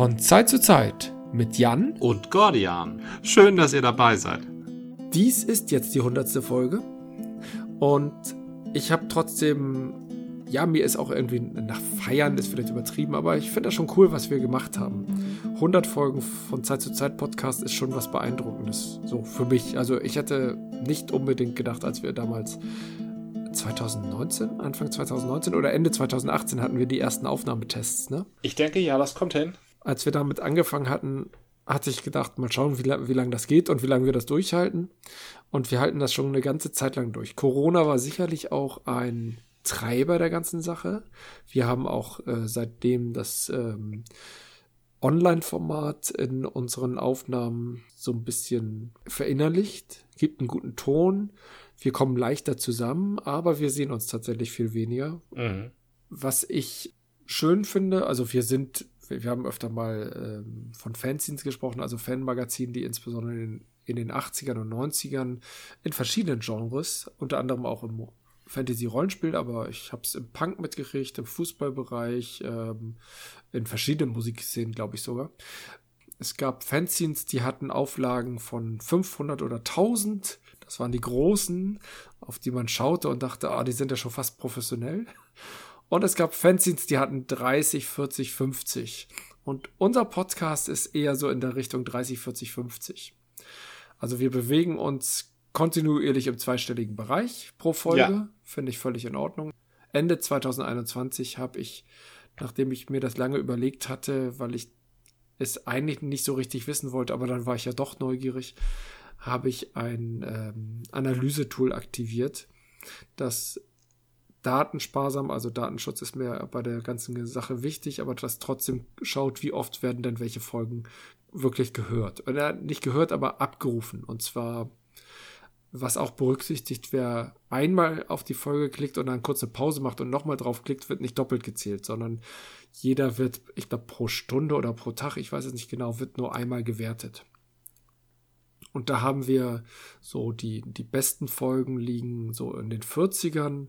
Von Zeit zu Zeit mit Jan und Gordian. Schön, dass ihr dabei seid. Dies ist jetzt die hundertste Folge und ich habe trotzdem, ja, mir ist auch irgendwie nach Feiern ist vielleicht übertrieben, aber ich finde das schon cool, was wir gemacht haben. 100 Folgen von Zeit zu Zeit Podcast ist schon was Beeindruckendes, so für mich. Also ich hätte nicht unbedingt gedacht, als wir damals 2019, Anfang 2019 oder Ende 2018 hatten wir die ersten Aufnahmetests, ne? Ich denke, ja, das kommt hin. Als wir damit angefangen hatten, hatte ich gedacht, mal schauen, wie, wie lange das geht und wie lange wir das durchhalten. Und wir halten das schon eine ganze Zeit lang durch. Corona war sicherlich auch ein Treiber der ganzen Sache. Wir haben auch äh, seitdem das ähm, Online-Format in unseren Aufnahmen so ein bisschen verinnerlicht, gibt einen guten Ton wir kommen leichter zusammen, aber wir sehen uns tatsächlich viel weniger. Mhm. Was ich schön finde, also wir sind, wir haben öfter mal ähm, von Fanzines gesprochen, also Fanmagazinen, die insbesondere in, in den 80ern und 90ern in verschiedenen Genres, unter anderem auch im Fantasy-Rollenspiel, aber ich habe es im Punk mitgekriegt, im Fußballbereich, ähm, in verschiedenen Musikszenen, glaube ich sogar. Es gab Fanzines, die hatten Auflagen von 500 oder 1000 das waren die großen, auf die man schaute und dachte, ah, die sind ja schon fast professionell. Und es gab Fanzines, die hatten 30, 40, 50. Und unser Podcast ist eher so in der Richtung 30, 40, 50. Also wir bewegen uns kontinuierlich im zweistelligen Bereich pro Folge. Ja. Finde ich völlig in Ordnung. Ende 2021 habe ich, nachdem ich mir das lange überlegt hatte, weil ich es eigentlich nicht so richtig wissen wollte, aber dann war ich ja doch neugierig, habe ich ein ähm, Analysetool aktiviert, das datensparsam, also Datenschutz ist mir bei der ganzen Sache wichtig, aber das trotzdem schaut, wie oft werden denn welche Folgen wirklich gehört. Oder nicht gehört, aber abgerufen. Und zwar, was auch berücksichtigt, wer einmal auf die Folge klickt und dann kurze Pause macht und nochmal drauf klickt, wird nicht doppelt gezählt, sondern jeder wird, ich glaube, pro Stunde oder pro Tag, ich weiß es nicht genau, wird nur einmal gewertet. Und da haben wir so die, die besten Folgen liegen so in den 40ern.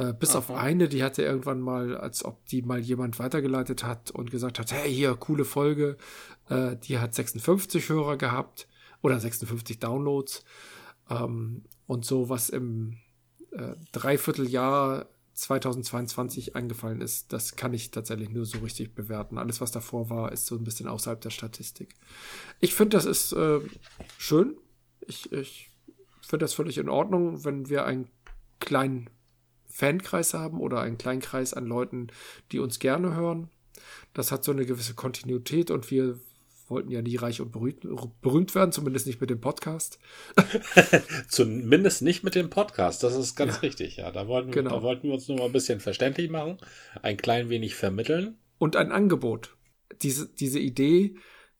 Äh, bis Aha. auf eine, die hatte irgendwann mal, als ob die mal jemand weitergeleitet hat und gesagt hat, hey, hier, coole Folge. Äh, die hat 56 Hörer gehabt oder 56 Downloads. Ähm, und so was im äh, Dreivierteljahr 2022 eingefallen ist, das kann ich tatsächlich nur so richtig bewerten. Alles, was davor war, ist so ein bisschen außerhalb der Statistik. Ich finde, das ist äh, schön. Ich, ich finde das völlig in Ordnung, wenn wir einen kleinen Fankreis haben oder einen kleinen Kreis an Leuten, die uns gerne hören. Das hat so eine gewisse Kontinuität und wir wollten ja nie reich und berühmt, berühmt werden, zumindest nicht mit dem Podcast. zumindest nicht mit dem Podcast, das ist ganz ja. richtig, ja. Da wollten, genau. da wollten wir uns nur mal ein bisschen verständlich machen, ein klein wenig vermitteln. Und ein Angebot. Diese, diese Idee,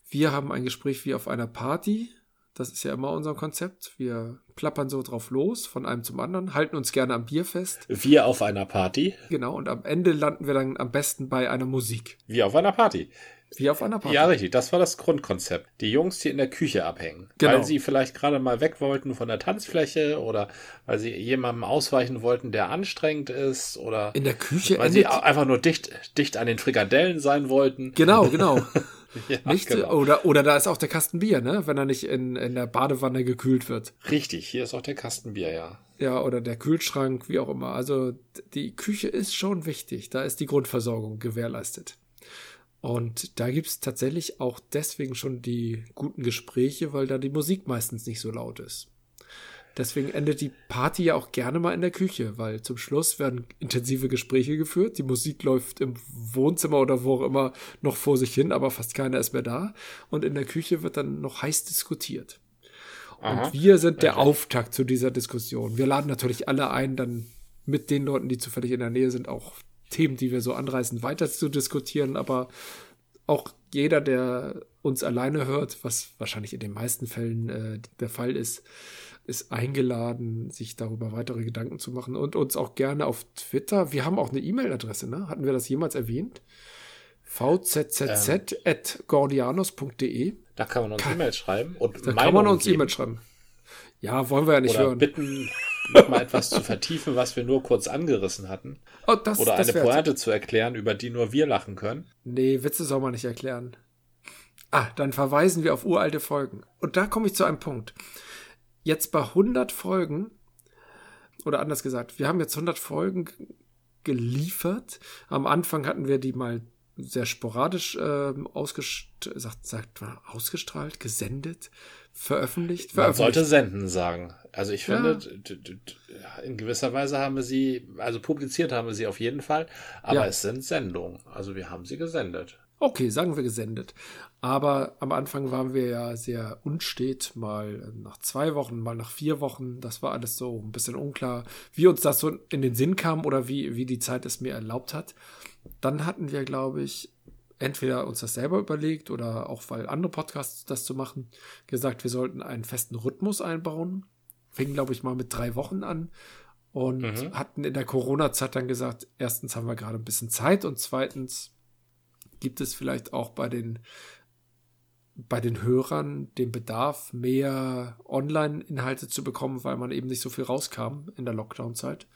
wir haben ein Gespräch wie auf einer Party, das ist ja immer unser Konzept. Wir plappern so drauf los, von einem zum anderen, halten uns gerne am Bier fest. Wir auf einer Party. Genau, und am Ende landen wir dann am besten bei einer Musik. Wie auf einer Party. Wie auf einer Party. Ja, richtig. Das war das Grundkonzept. Die Jungs, die in der Küche abhängen. Genau. Weil sie vielleicht gerade mal weg wollten von der Tanzfläche oder weil sie jemandem ausweichen wollten, der anstrengend ist oder. In der Küche Weil sie einfach nur dicht, dicht an den Frikadellen sein wollten. Genau, genau. ja, nicht? Genau. Oder, oder da ist auch der Kasten Bier, ne? Wenn er nicht in, in der Badewanne gekühlt wird. Richtig. Hier ist auch der Kasten Bier, ja. Ja, oder der Kühlschrank, wie auch immer. Also, die Küche ist schon wichtig. Da ist die Grundversorgung gewährleistet. Und da gibt es tatsächlich auch deswegen schon die guten Gespräche, weil da die Musik meistens nicht so laut ist. Deswegen endet die Party ja auch gerne mal in der Küche, weil zum Schluss werden intensive Gespräche geführt. Die Musik läuft im Wohnzimmer oder wo auch immer noch vor sich hin, aber fast keiner ist mehr da. Und in der Küche wird dann noch heiß diskutiert. Aha. Und wir sind der okay. Auftakt zu dieser Diskussion. Wir laden natürlich alle ein, dann mit den Leuten, die zufällig in der Nähe sind, auch Themen, die wir so anreißen, weiter zu diskutieren, aber auch jeder, der uns alleine hört, was wahrscheinlich in den meisten Fällen äh, der Fall ist, ist eingeladen, sich darüber weitere Gedanken zu machen und uns auch gerne auf Twitter. Wir haben auch eine E-Mail-Adresse, ne? Hatten wir das jemals erwähnt? vzzz.gordianos.de. Da kann man uns E-Mail schreiben. Und da kann man uns E-Mail schreiben. Ja, wollen wir ja nicht Oder hören. Bitten, nochmal etwas zu vertiefen, was wir nur kurz angerissen hatten. Oh, das, Oder das eine Pointe zu erklären, über die nur wir lachen können. Nee, Witze soll man nicht erklären. Ah, dann verweisen wir auf uralte Folgen. Und da komme ich zu einem Punkt. Jetzt bei 100 Folgen, oder anders gesagt, wir haben jetzt 100 Folgen geliefert. Am Anfang hatten wir die mal sehr sporadisch äh, ausgest sagt, sagt man, ausgestrahlt, gesendet, veröffentlicht, veröffentlicht. Man sollte senden sagen. Also ich finde, ja. in gewisser Weise haben wir sie, also publiziert haben wir sie auf jeden Fall, aber ja. es sind Sendungen. Also wir haben sie gesendet. Okay, sagen wir gesendet. Aber am Anfang waren wir ja sehr unstet, mal nach zwei Wochen, mal nach vier Wochen. Das war alles so ein bisschen unklar, wie uns das so in den Sinn kam oder wie, wie die Zeit es mir erlaubt hat. Dann hatten wir, glaube ich, entweder uns das selber überlegt oder auch weil andere Podcasts das zu machen, gesagt, wir sollten einen festen Rhythmus einbauen. Fing, glaube ich, mal mit drei Wochen an und mhm. hatten in der Corona-Zeit dann gesagt, erstens haben wir gerade ein bisschen Zeit und zweitens gibt es vielleicht auch bei den bei den Hörern den Bedarf, mehr Online-Inhalte zu bekommen, weil man eben nicht so viel rauskam in der Lockdown-Zeit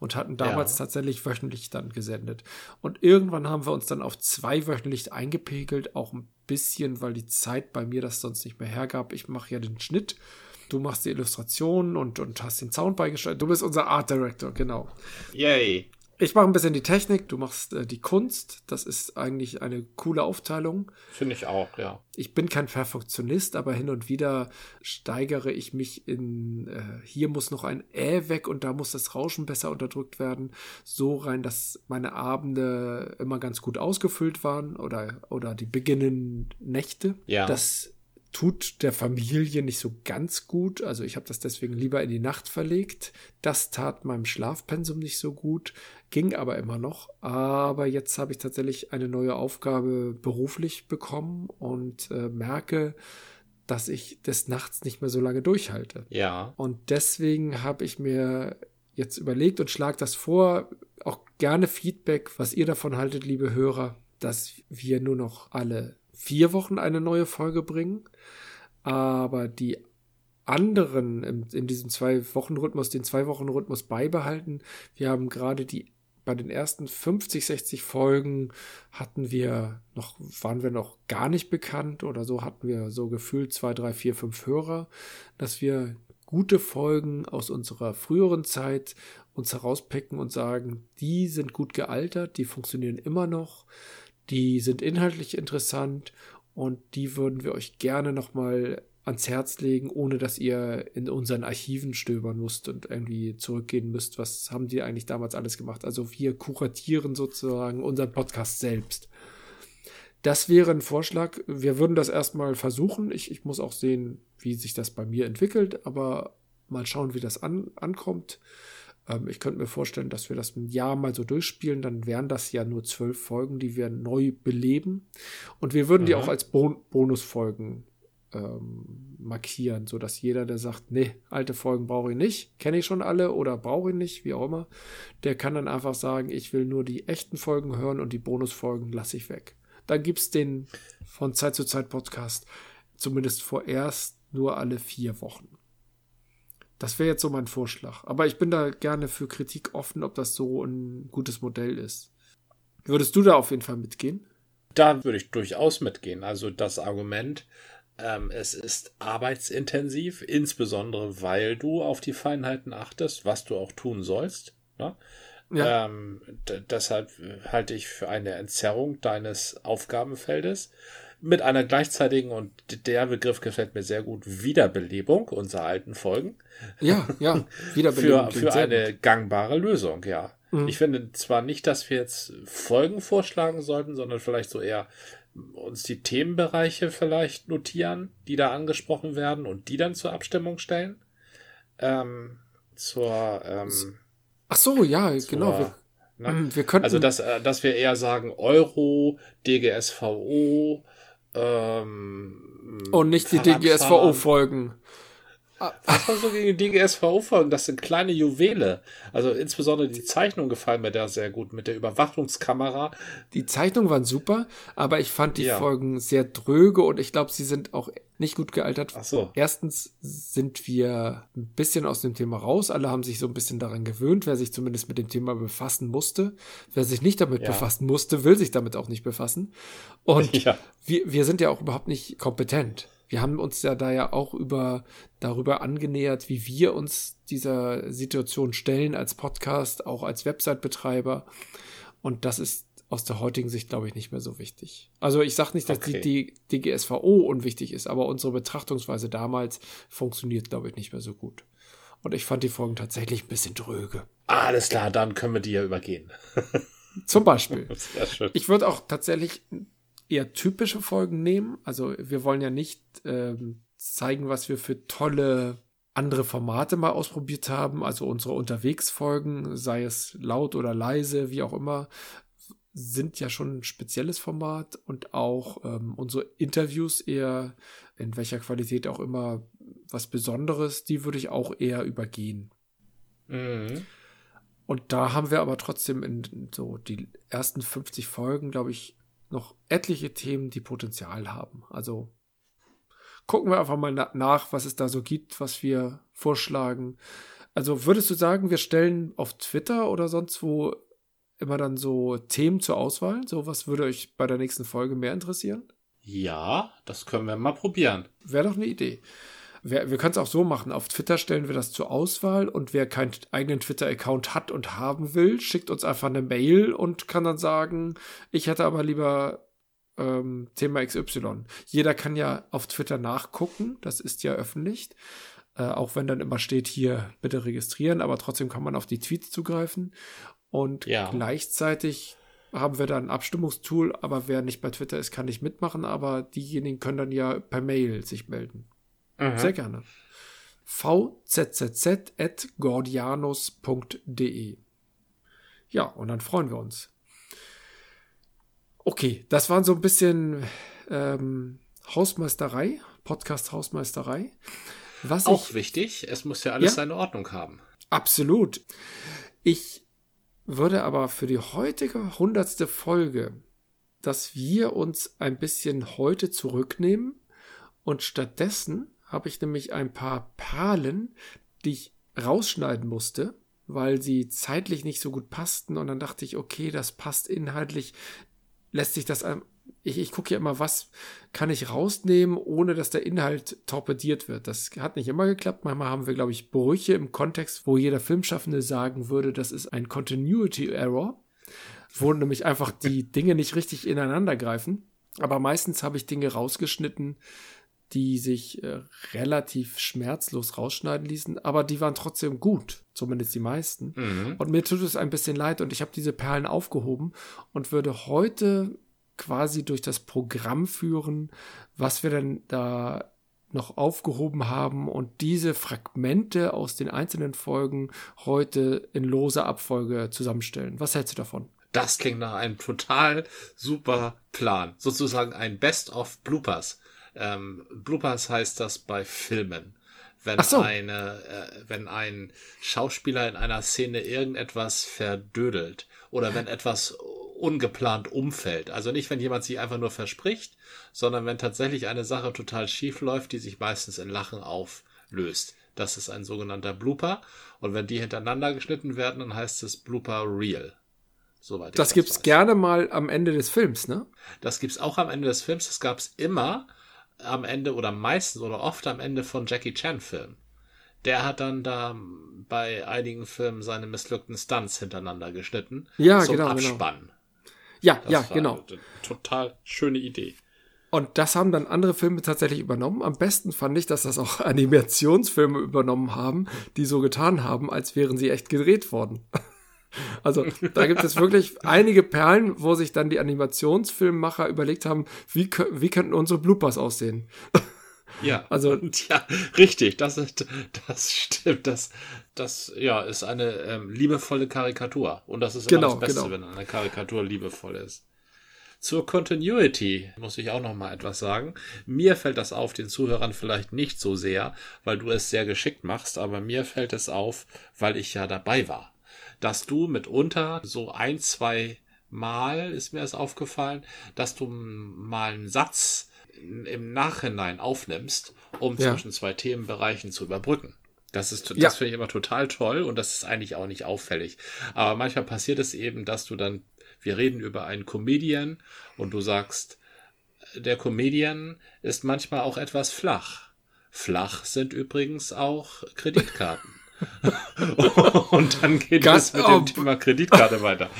und hatten damals ja. tatsächlich wöchentlich dann gesendet. Und irgendwann haben wir uns dann auf zwei wöchentlich eingepegelt, auch ein bisschen, weil die Zeit bei mir das sonst nicht mehr hergab. Ich mache ja den Schnitt. Du machst die Illustrationen und, und hast den Sound beigesteuert. Du bist unser Art Director, genau. Yay. Ich mache ein bisschen die Technik, du machst äh, die Kunst. Das ist eigentlich eine coole Aufteilung. Finde ich auch, ja. Ich bin kein Perfektionist, aber hin und wieder steigere ich mich in, äh, hier muss noch ein Ä weg und da muss das Rauschen besser unterdrückt werden. So rein, dass meine Abende immer ganz gut ausgefüllt waren oder, oder die beginnenden Nächte. Ja. Das tut der Familie nicht so ganz gut. Also ich habe das deswegen lieber in die Nacht verlegt. Das tat meinem Schlafpensum nicht so gut, ging aber immer noch. Aber jetzt habe ich tatsächlich eine neue Aufgabe beruflich bekommen und äh, merke, dass ich des Nachts nicht mehr so lange durchhalte. Ja. Und deswegen habe ich mir jetzt überlegt und schlage das vor, auch gerne Feedback, was ihr davon haltet, liebe Hörer, dass wir nur noch alle vier Wochen eine neue Folge bringen. Aber die anderen in, in diesem Zwei-Wochen-Rhythmus, den Zwei-Wochen-Rhythmus beibehalten. Wir haben gerade die bei den ersten 50, 60 Folgen hatten wir noch, waren wir noch gar nicht bekannt oder so hatten wir so gefühlt zwei, drei, vier, fünf Hörer, dass wir gute Folgen aus unserer früheren Zeit uns herauspicken und sagen, die sind gut gealtert, die funktionieren immer noch die sind inhaltlich interessant und die würden wir euch gerne nochmal ans Herz legen, ohne dass ihr in unseren Archiven stöbern müsst und irgendwie zurückgehen müsst. Was haben die eigentlich damals alles gemacht? Also wir kuratieren sozusagen unseren Podcast selbst. Das wäre ein Vorschlag. Wir würden das erstmal versuchen. Ich, ich muss auch sehen, wie sich das bei mir entwickelt, aber mal schauen, wie das an, ankommt. Ähm, ich könnte mir vorstellen, dass wir das ein Jahr mal so durchspielen. Dann wären das ja nur zwölf Folgen, die wir neu beleben. Und wir würden mhm. die auch als Bon Bonusfolgen ähm, markieren, so dass jeder, der sagt, nee, alte Folgen brauche ich nicht, kenne ich schon alle oder brauche ich nicht, wie auch immer, der kann dann einfach sagen, ich will nur die echten Folgen hören und die Bonusfolgen lasse ich weg. Dann gibt es den von Zeit zu Zeit Podcast zumindest vorerst nur alle vier Wochen. Das wäre jetzt so mein Vorschlag. Aber ich bin da gerne für Kritik offen, ob das so ein gutes Modell ist. Würdest du da auf jeden Fall mitgehen? Da würde ich durchaus mitgehen. Also das Argument, ähm, es ist arbeitsintensiv, insbesondere weil du auf die Feinheiten achtest, was du auch tun sollst. Ne? Ja. Ähm, deshalb halte ich für eine Entzerrung deines Aufgabenfeldes mit einer gleichzeitigen, und der Begriff gefällt mir sehr gut, Wiederbelebung unserer alten Folgen. Ja, ja, Wiederbelebung. für für eine gut. gangbare Lösung, ja. Mhm. Ich finde zwar nicht, dass wir jetzt Folgen vorschlagen sollten, sondern vielleicht so eher uns die Themenbereiche vielleicht notieren, die da angesprochen werden und die dann zur Abstimmung stellen. Ähm, zur, ähm, Ach so, ja, zur, genau. Wir, ne? Mhm, wir könnten, also, dass, äh, dass wir eher sagen Euro, DGSVO, ähm, Und nicht die DGSVO-Folgen. Was war so gegen die DGSVO-Folgen? Das sind kleine Juwele. Also insbesondere die Zeichnungen gefallen mir da sehr gut mit der Überwachungskamera. Die Zeichnungen waren super, aber ich fand die ja. Folgen sehr dröge und ich glaube, sie sind auch nicht gut gealtert. Ach so. Erstens sind wir ein bisschen aus dem Thema raus. Alle haben sich so ein bisschen daran gewöhnt, wer sich zumindest mit dem Thema befassen musste. Wer sich nicht damit ja. befassen musste, will sich damit auch nicht befassen. Und ja. wir, wir sind ja auch überhaupt nicht kompetent. Wir haben uns ja da ja auch über, darüber angenähert, wie wir uns dieser Situation stellen als Podcast, auch als Website-Betreiber. Und das ist aus der heutigen Sicht, glaube ich, nicht mehr so wichtig. Also ich sage nicht, dass okay. die, die DGSVO unwichtig ist, aber unsere Betrachtungsweise damals funktioniert, glaube ich, nicht mehr so gut. Und ich fand die Folgen tatsächlich ein bisschen dröge. Alles klar, dann können wir die ja übergehen. Zum Beispiel. Ich würde auch tatsächlich eher typische Folgen nehmen. Also wir wollen ja nicht ähm, zeigen, was wir für tolle andere Formate mal ausprobiert haben, also unsere Unterwegsfolgen, sei es laut oder leise, wie auch immer, sind ja schon ein spezielles Format und auch ähm, unsere Interviews eher in welcher Qualität auch immer was Besonderes, die würde ich auch eher übergehen. Mhm. Und da haben wir aber trotzdem in so die ersten 50 Folgen, glaube ich, noch etliche Themen, die Potenzial haben. Also gucken wir einfach mal na nach, was es da so gibt, was wir vorschlagen. Also würdest du sagen, wir stellen auf Twitter oder sonst wo immer dann so Themen zur Auswahl? So, was würde euch bei der nächsten Folge mehr interessieren? Ja, das können wir mal probieren. Wäre doch eine Idee. Wir, wir können es auch so machen. Auf Twitter stellen wir das zur Auswahl und wer keinen eigenen Twitter-Account hat und haben will, schickt uns einfach eine Mail und kann dann sagen, ich hätte aber lieber ähm, Thema XY. Jeder kann ja auf Twitter nachgucken, das ist ja öffentlich. Äh, auch wenn dann immer steht, hier bitte registrieren, aber trotzdem kann man auf die Tweets zugreifen. Und ja. gleichzeitig haben wir da ein Abstimmungstool, aber wer nicht bei Twitter ist, kann nicht mitmachen, aber diejenigen können dann ja per Mail sich melden. Mhm. Sehr gerne. vzzz.gordianus.de Ja, und dann freuen wir uns. Okay, das waren so ein bisschen ähm, Hausmeisterei, Podcast Hausmeisterei. Was Auch ich, wichtig, es muss ja alles ja, seine Ordnung haben. Absolut. Ich würde aber für die heutige hundertste Folge, dass wir uns ein bisschen heute zurücknehmen und stattdessen habe ich nämlich ein paar Perlen, die ich rausschneiden musste, weil sie zeitlich nicht so gut passten. Und dann dachte ich, okay, das passt inhaltlich, lässt sich das ich, ich gucke ja immer, was kann ich rausnehmen, ohne dass der Inhalt torpediert wird. Das hat nicht immer geklappt. Manchmal haben wir, glaube ich, Brüche im Kontext, wo jeder Filmschaffende sagen würde, das ist ein Continuity Error, wo nämlich einfach die Dinge nicht richtig ineinander greifen. Aber meistens habe ich Dinge rausgeschnitten, die sich äh, relativ schmerzlos rausschneiden ließen, aber die waren trotzdem gut, zumindest die meisten. Mhm. Und mir tut es ein bisschen leid und ich habe diese Perlen aufgehoben und würde heute quasi durch das Programm führen, was wir dann da noch aufgehoben haben und diese Fragmente aus den einzelnen Folgen heute in loser Abfolge zusammenstellen. Was hältst du davon? Das klingt nach einem total super Plan. Sozusagen ein Best of Bloopers. Ähm, Bloopers heißt das bei Filmen. Wenn so. eine, äh, wenn ein Schauspieler in einer Szene irgendetwas verdödelt oder wenn etwas ungeplant umfällt. Also nicht, wenn jemand sich einfach nur verspricht, sondern wenn tatsächlich eine Sache total schief läuft, die sich meistens in Lachen auflöst. Das ist ein sogenannter Blooper. Und wenn die hintereinander geschnitten werden, dann heißt es Blooper Real. Soweit das gibt's weiß. gerne mal am Ende des Films, ne? Das gibt's auch am Ende des Films. Das gab's immer am Ende oder meistens oder oft am Ende von Jackie Chan Filmen. Der hat dann da bei einigen Filmen seine missglückten Stunts hintereinander geschnitten. Ja, zum genau, genau. Abspann. Genau. Ja, das ja, genau. total schöne Idee. Und das haben dann andere Filme tatsächlich übernommen. Am besten fand ich, dass das auch Animationsfilme übernommen haben, die so getan haben, als wären sie echt gedreht worden. Also da gibt es wirklich einige Perlen, wo sich dann die Animationsfilmmacher überlegt haben, wie, wie könnten unsere Bloopers aussehen. Ja, also ja, richtig, das ist, das stimmt, das, das ja ist eine ähm, liebevolle Karikatur und das ist genau, immer das Beste, genau. wenn eine Karikatur liebevoll ist. Zur Continuity muss ich auch noch mal etwas sagen. Mir fällt das auf, den Zuhörern vielleicht nicht so sehr, weil du es sehr geschickt machst, aber mir fällt es auf, weil ich ja dabei war, dass du mitunter so ein, zwei Mal ist mir es aufgefallen, dass du mal einen Satz im Nachhinein aufnimmst, um ja. zwischen zwei Themenbereichen zu überbrücken. Das ist, das ja. finde ich immer total toll und das ist eigentlich auch nicht auffällig. Aber manchmal passiert es eben, dass du dann, wir reden über einen Comedian und du sagst, der Comedian ist manchmal auch etwas flach. Flach sind übrigens auch Kreditkarten. und dann geht Ganz, es mit dem Thema Kreditkarte weiter.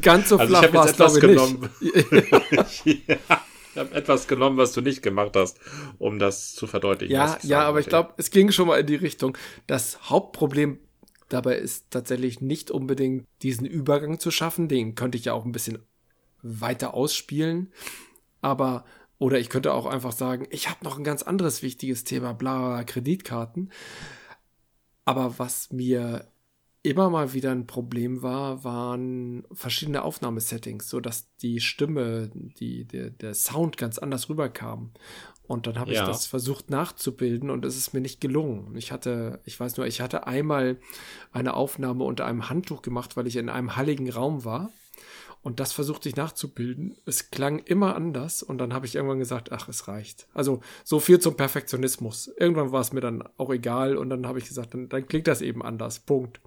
Ganz so also flach war es, glaube ich, genommen. nicht. ja, ich habe etwas genommen, was du nicht gemacht hast, um das zu verdeutlichen. Ja, ja, aber ich glaube, es ging schon mal in die Richtung. Das Hauptproblem dabei ist tatsächlich nicht unbedingt diesen Übergang zu schaffen. Den könnte ich ja auch ein bisschen weiter ausspielen. Aber, oder ich könnte auch einfach sagen, ich habe noch ein ganz anderes wichtiges Thema, bla, bla, Kreditkarten. Aber was mir immer mal wieder ein Problem war, waren verschiedene Aufnahmesettings, so dass die Stimme, die, der, der Sound ganz anders rüberkam. Und dann habe ja. ich das versucht nachzubilden und es ist mir nicht gelungen. Ich hatte, ich weiß nur, ich hatte einmal eine Aufnahme unter einem Handtuch gemacht, weil ich in einem halligen Raum war. Und das versuchte ich nachzubilden. Es klang immer anders und dann habe ich irgendwann gesagt, ach, es reicht. Also so viel zum Perfektionismus. Irgendwann war es mir dann auch egal und dann habe ich gesagt, dann, dann klingt das eben anders. Punkt.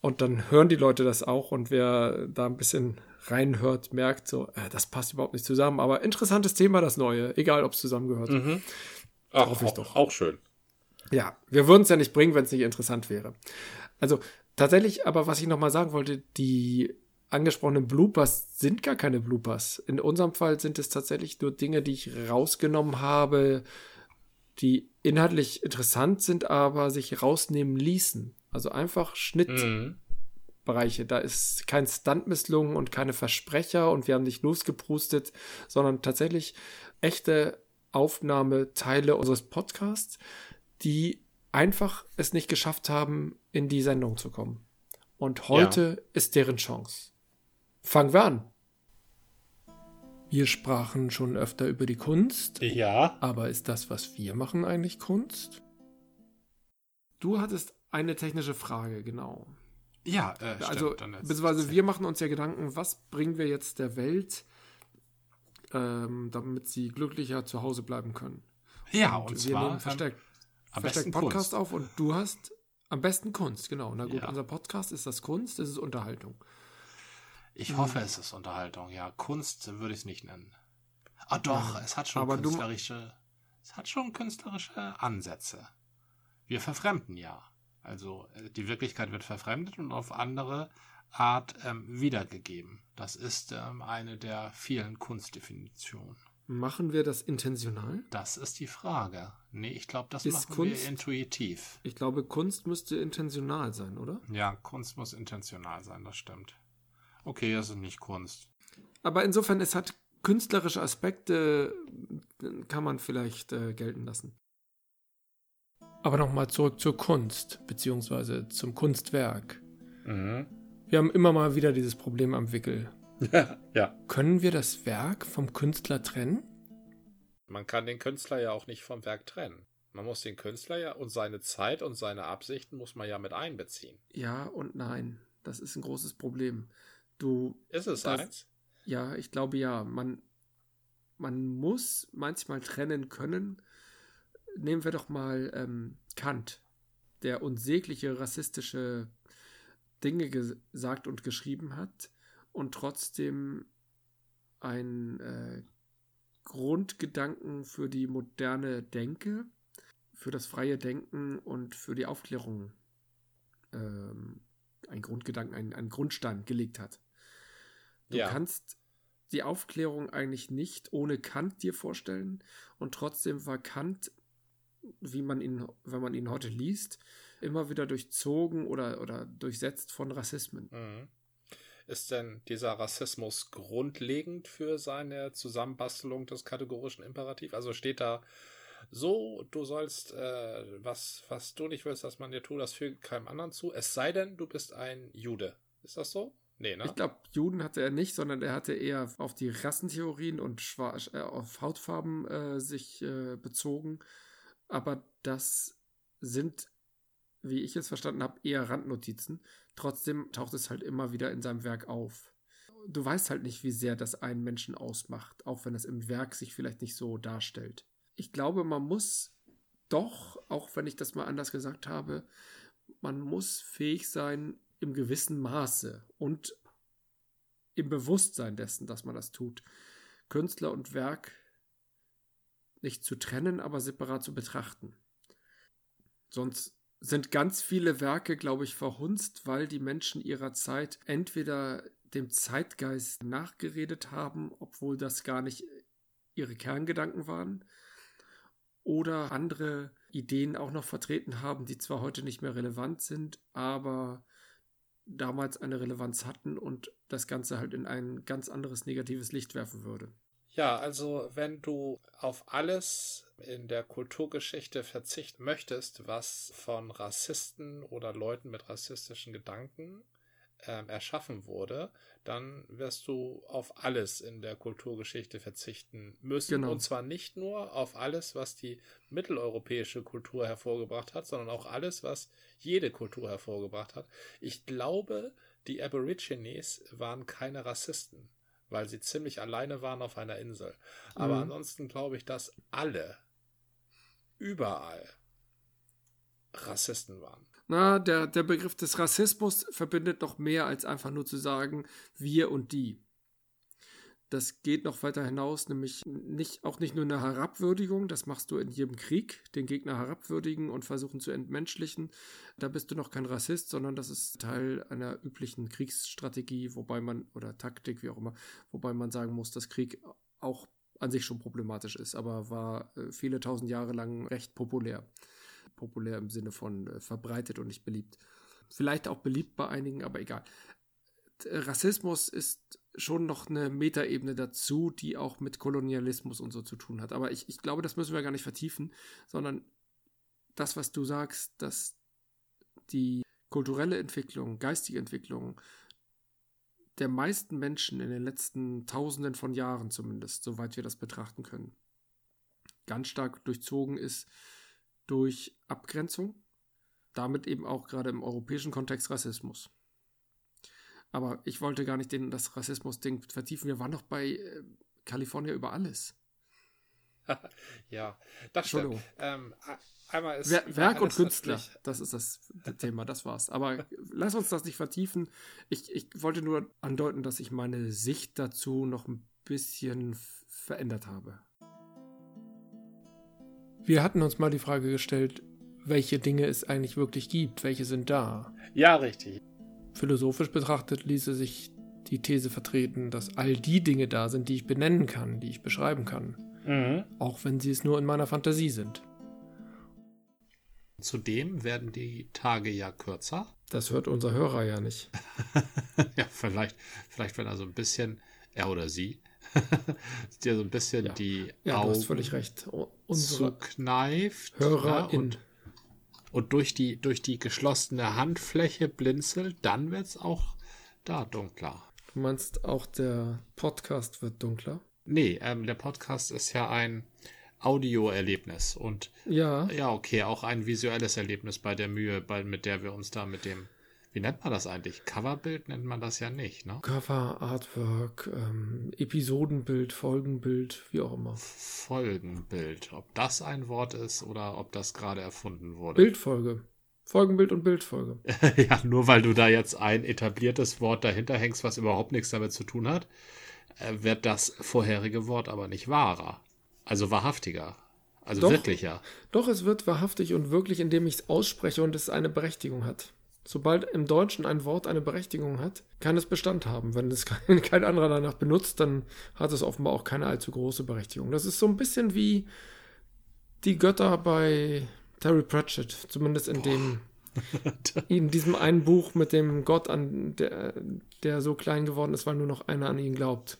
Und dann hören die Leute das auch und wer da ein bisschen reinhört, merkt so, äh, das passt überhaupt nicht zusammen. Aber interessantes Thema, das Neue, egal ob es zusammengehört. Mhm. Ach, Hoffe ich doch. Auch schön. Ja, wir würden es ja nicht bringen, wenn es nicht interessant wäre. Also tatsächlich, aber was ich nochmal sagen wollte, die angesprochenen Bloopers sind gar keine Bloopers. In unserem Fall sind es tatsächlich nur Dinge, die ich rausgenommen habe, die inhaltlich interessant sind, aber sich rausnehmen ließen. Also einfach Schnittbereiche. Mhm. Da ist kein Stunt misslungen und keine Versprecher und wir haben nicht losgeprustet, sondern tatsächlich echte Aufnahmeteile unseres Podcasts, die einfach es nicht geschafft haben, in die Sendung zu kommen. Und heute ja. ist deren Chance. Fangen wir an. Wir sprachen schon öfter über die Kunst. Ja. Aber ist das, was wir machen, eigentlich Kunst? Du hattest eine technische Frage, genau. Ja, äh, also beziehungsweise wir machen uns ja Gedanken, was bringen wir jetzt der Welt, ähm, damit sie glücklicher zu Hause bleiben können. Ja, und, und wir zwar nehmen verstärkt, ähm, verstärkt Podcast Kunst. auf und du hast am besten Kunst, genau. Na gut, ja. unser Podcast ist das Kunst, es ist Unterhaltung. Ich hoffe, mhm. es ist Unterhaltung. Ja, Kunst würde ich es nicht nennen. Ah, doch, ja, es hat schon künstlerische, es hat schon künstlerische Ansätze. Wir verfremden ja. Also äh, die Wirklichkeit wird verfremdet und auf andere Art ähm, wiedergegeben. Das ist ähm, eine der vielen Kunstdefinitionen. Machen wir das intentional? Das ist die Frage. Nee, ich glaube, das ist machen Kunst, wir intuitiv. Ich glaube, Kunst müsste intentional sein, oder? Ja, Kunst muss intentional sein, das stimmt. Okay, das ist nicht Kunst. Aber insofern, es hat künstlerische Aspekte, kann man vielleicht äh, gelten lassen. Aber nochmal zurück zur Kunst, beziehungsweise zum Kunstwerk. Mhm. Wir haben immer mal wieder dieses Problem am Wickel. Ja. Können wir das Werk vom Künstler trennen? Man kann den Künstler ja auch nicht vom Werk trennen. Man muss den Künstler ja und seine Zeit und seine Absichten muss man ja mit einbeziehen. Ja und nein. Das ist ein großes Problem. Du. Ist es das, eins? Ja, ich glaube ja. Man, man muss manchmal trennen können. Nehmen wir doch mal ähm, Kant, der unsägliche rassistische Dinge gesagt und geschrieben hat und trotzdem ein äh, Grundgedanken für die moderne Denke, für das freie Denken und für die Aufklärung ähm, ein Grundgedanken, ein, ein Grundstein gelegt hat. Du ja. kannst die Aufklärung eigentlich nicht ohne Kant dir vorstellen und trotzdem war Kant, wie man ihn, wenn man ihn heute liest, immer wieder durchzogen oder, oder durchsetzt von Rassismen. Mhm. Ist denn dieser Rassismus grundlegend für seine Zusammenbastelung des kategorischen Imperativs? Also steht da so, du sollst, äh, was, was du nicht willst, dass man dir tut, das fügt keinem anderen zu, es sei denn, du bist ein Jude. Ist das so? Nee, ne? Ich glaube, Juden hatte er nicht, sondern er hatte eher auf die Rassentheorien und äh, auf Hautfarben äh, sich äh, bezogen. Aber das sind, wie ich es verstanden habe, eher Randnotizen. Trotzdem taucht es halt immer wieder in seinem Werk auf. du weißt halt nicht, wie sehr das einen Menschen ausmacht, auch wenn es im Werk sich vielleicht nicht so darstellt. Ich glaube, man muss doch, auch wenn ich das mal anders gesagt habe, man muss fähig sein, im gewissen Maße und im Bewusstsein dessen, dass man das tut, Künstler und Werk nicht zu trennen, aber separat zu betrachten. Sonst sind ganz viele Werke, glaube ich, verhunzt, weil die Menschen ihrer Zeit entweder dem Zeitgeist nachgeredet haben, obwohl das gar nicht ihre Kerngedanken waren, oder andere Ideen auch noch vertreten haben, die zwar heute nicht mehr relevant sind, aber damals eine Relevanz hatten und das Ganze halt in ein ganz anderes negatives Licht werfen würde. Ja, also wenn du auf alles in der Kulturgeschichte verzichten möchtest, was von Rassisten oder Leuten mit rassistischen Gedanken äh, erschaffen wurde, dann wirst du auf alles in der Kulturgeschichte verzichten müssen. Genau. Und zwar nicht nur auf alles, was die mitteleuropäische Kultur hervorgebracht hat, sondern auch alles, was jede Kultur hervorgebracht hat. Ich glaube, die Aborigines waren keine Rassisten weil sie ziemlich alleine waren auf einer Insel. Aber mhm. ansonsten glaube ich, dass alle überall Rassisten waren. Na, der, der Begriff des Rassismus verbindet noch mehr als einfach nur zu sagen, wir und die das geht noch weiter hinaus, nämlich nicht, auch nicht nur eine Herabwürdigung, das machst du in jedem Krieg, den Gegner herabwürdigen und versuchen zu entmenschlichen. Da bist du noch kein Rassist, sondern das ist Teil einer üblichen Kriegsstrategie, wobei man, oder Taktik, wie auch immer, wobei man sagen muss, dass Krieg auch an sich schon problematisch ist, aber war äh, viele tausend Jahre lang recht populär. Populär im Sinne von äh, verbreitet und nicht beliebt. Vielleicht auch beliebt bei einigen, aber egal. Rassismus ist schon noch eine Metaebene dazu, die auch mit Kolonialismus und so zu tun hat. Aber ich, ich glaube, das müssen wir gar nicht vertiefen, sondern das, was du sagst, dass die kulturelle Entwicklung, geistige Entwicklung der meisten Menschen in den letzten Tausenden von Jahren zumindest, soweit wir das betrachten können, ganz stark durchzogen ist durch Abgrenzung, damit eben auch gerade im europäischen Kontext Rassismus. Aber ich wollte gar nicht den, das Rassismus-Ding vertiefen. Wir waren doch bei äh, California über alles. ja, das stimmt. Ähm, einmal ist Wer, Werk und Künstler, das ist das Thema, das war's. Aber lass uns das nicht vertiefen. Ich, ich wollte nur andeuten, dass ich meine Sicht dazu noch ein bisschen verändert habe. Wir hatten uns mal die Frage gestellt, welche Dinge es eigentlich wirklich gibt, welche sind da. Ja, richtig. Philosophisch betrachtet ließe sich die These vertreten, dass all die Dinge da sind, die ich benennen kann, die ich beschreiben kann. Mhm. Auch wenn sie es nur in meiner Fantasie sind. Zudem werden die Tage ja kürzer. Das hört unser Hörer ja nicht. ja, vielleicht, vielleicht wenn er so ein bisschen, er oder sie, dir so ein bisschen ja. die ja, Augen du hast völlig recht. Unsere zukneift. Hörer ja, und und durch die, durch die geschlossene Handfläche blinzelt, dann wird es auch da dunkler. Du meinst auch der Podcast wird dunkler? Nee, ähm, der Podcast ist ja ein Audioerlebnis und ja, ja, okay, auch ein visuelles Erlebnis bei der Mühe, bei, mit der wir uns da mit dem wie nennt man das eigentlich? Coverbild nennt man das ja nicht, ne? Cover, Artwork, ähm, Episodenbild, Folgenbild, wie auch immer. Folgenbild. Ob das ein Wort ist oder ob das gerade erfunden wurde. Bildfolge. Folgenbild und Bildfolge. ja, nur weil du da jetzt ein etabliertes Wort dahinter hängst, was überhaupt nichts damit zu tun hat, äh, wird das vorherige Wort aber nicht wahrer. Also wahrhaftiger. Also doch, wirklicher. Doch, es wird wahrhaftig und wirklich, indem ich es ausspreche und es eine Berechtigung hat. Sobald im Deutschen ein Wort eine Berechtigung hat, kann es Bestand haben. Wenn es kein, kein anderer danach benutzt, dann hat es offenbar auch keine allzu große Berechtigung. Das ist so ein bisschen wie die Götter bei Terry Pratchett, zumindest in dem in diesem einen Buch mit dem Gott an der, der so klein geworden ist, weil nur noch einer an ihn glaubt.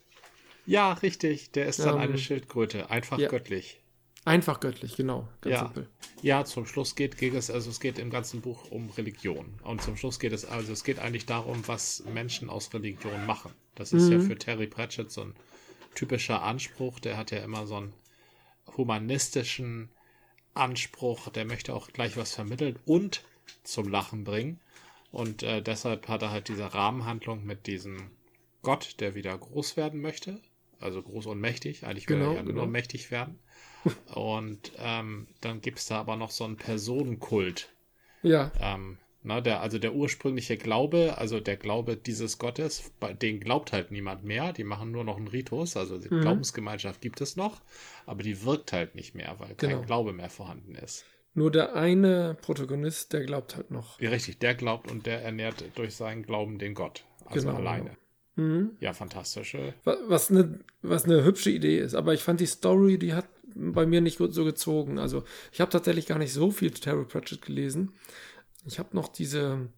Ja, richtig. Der ist dann ähm, eine Schildkröte. Einfach ja. göttlich. Einfach göttlich, genau. Ganz ja. simpel. Ja, zum Schluss geht, geht es, also es geht im ganzen Buch um Religion. Und zum Schluss geht es, also es geht eigentlich darum, was Menschen aus Religion machen. Das ist mhm. ja für Terry Pratchett so ein typischer Anspruch. Der hat ja immer so einen humanistischen Anspruch. Der möchte auch gleich was vermitteln und zum Lachen bringen. Und äh, deshalb hat er halt diese Rahmenhandlung mit diesem Gott, der wieder groß werden möchte. Also groß und mächtig. Eigentlich will genau, er ja genau. nur mächtig werden. und ähm, dann gibt es da aber noch so einen Personenkult. Ja. Ähm, na, der, also der ursprüngliche Glaube, also der Glaube dieses Gottes, den glaubt halt niemand mehr. Die machen nur noch einen Ritus, also die mhm. Glaubensgemeinschaft gibt es noch, aber die wirkt halt nicht mehr, weil genau. kein Glaube mehr vorhanden ist. Nur der eine Protagonist, der glaubt halt noch. Ja, richtig, der glaubt und der ernährt durch seinen Glauben den Gott. Also genau, alleine. Genau. Mhm. Ja, fantastische. Was eine, was eine hübsche Idee ist. Aber ich fand die Story, die hat bei mir nicht so gezogen. Also ich habe tatsächlich gar nicht so viel Terry Pratchett gelesen. Ich habe noch diese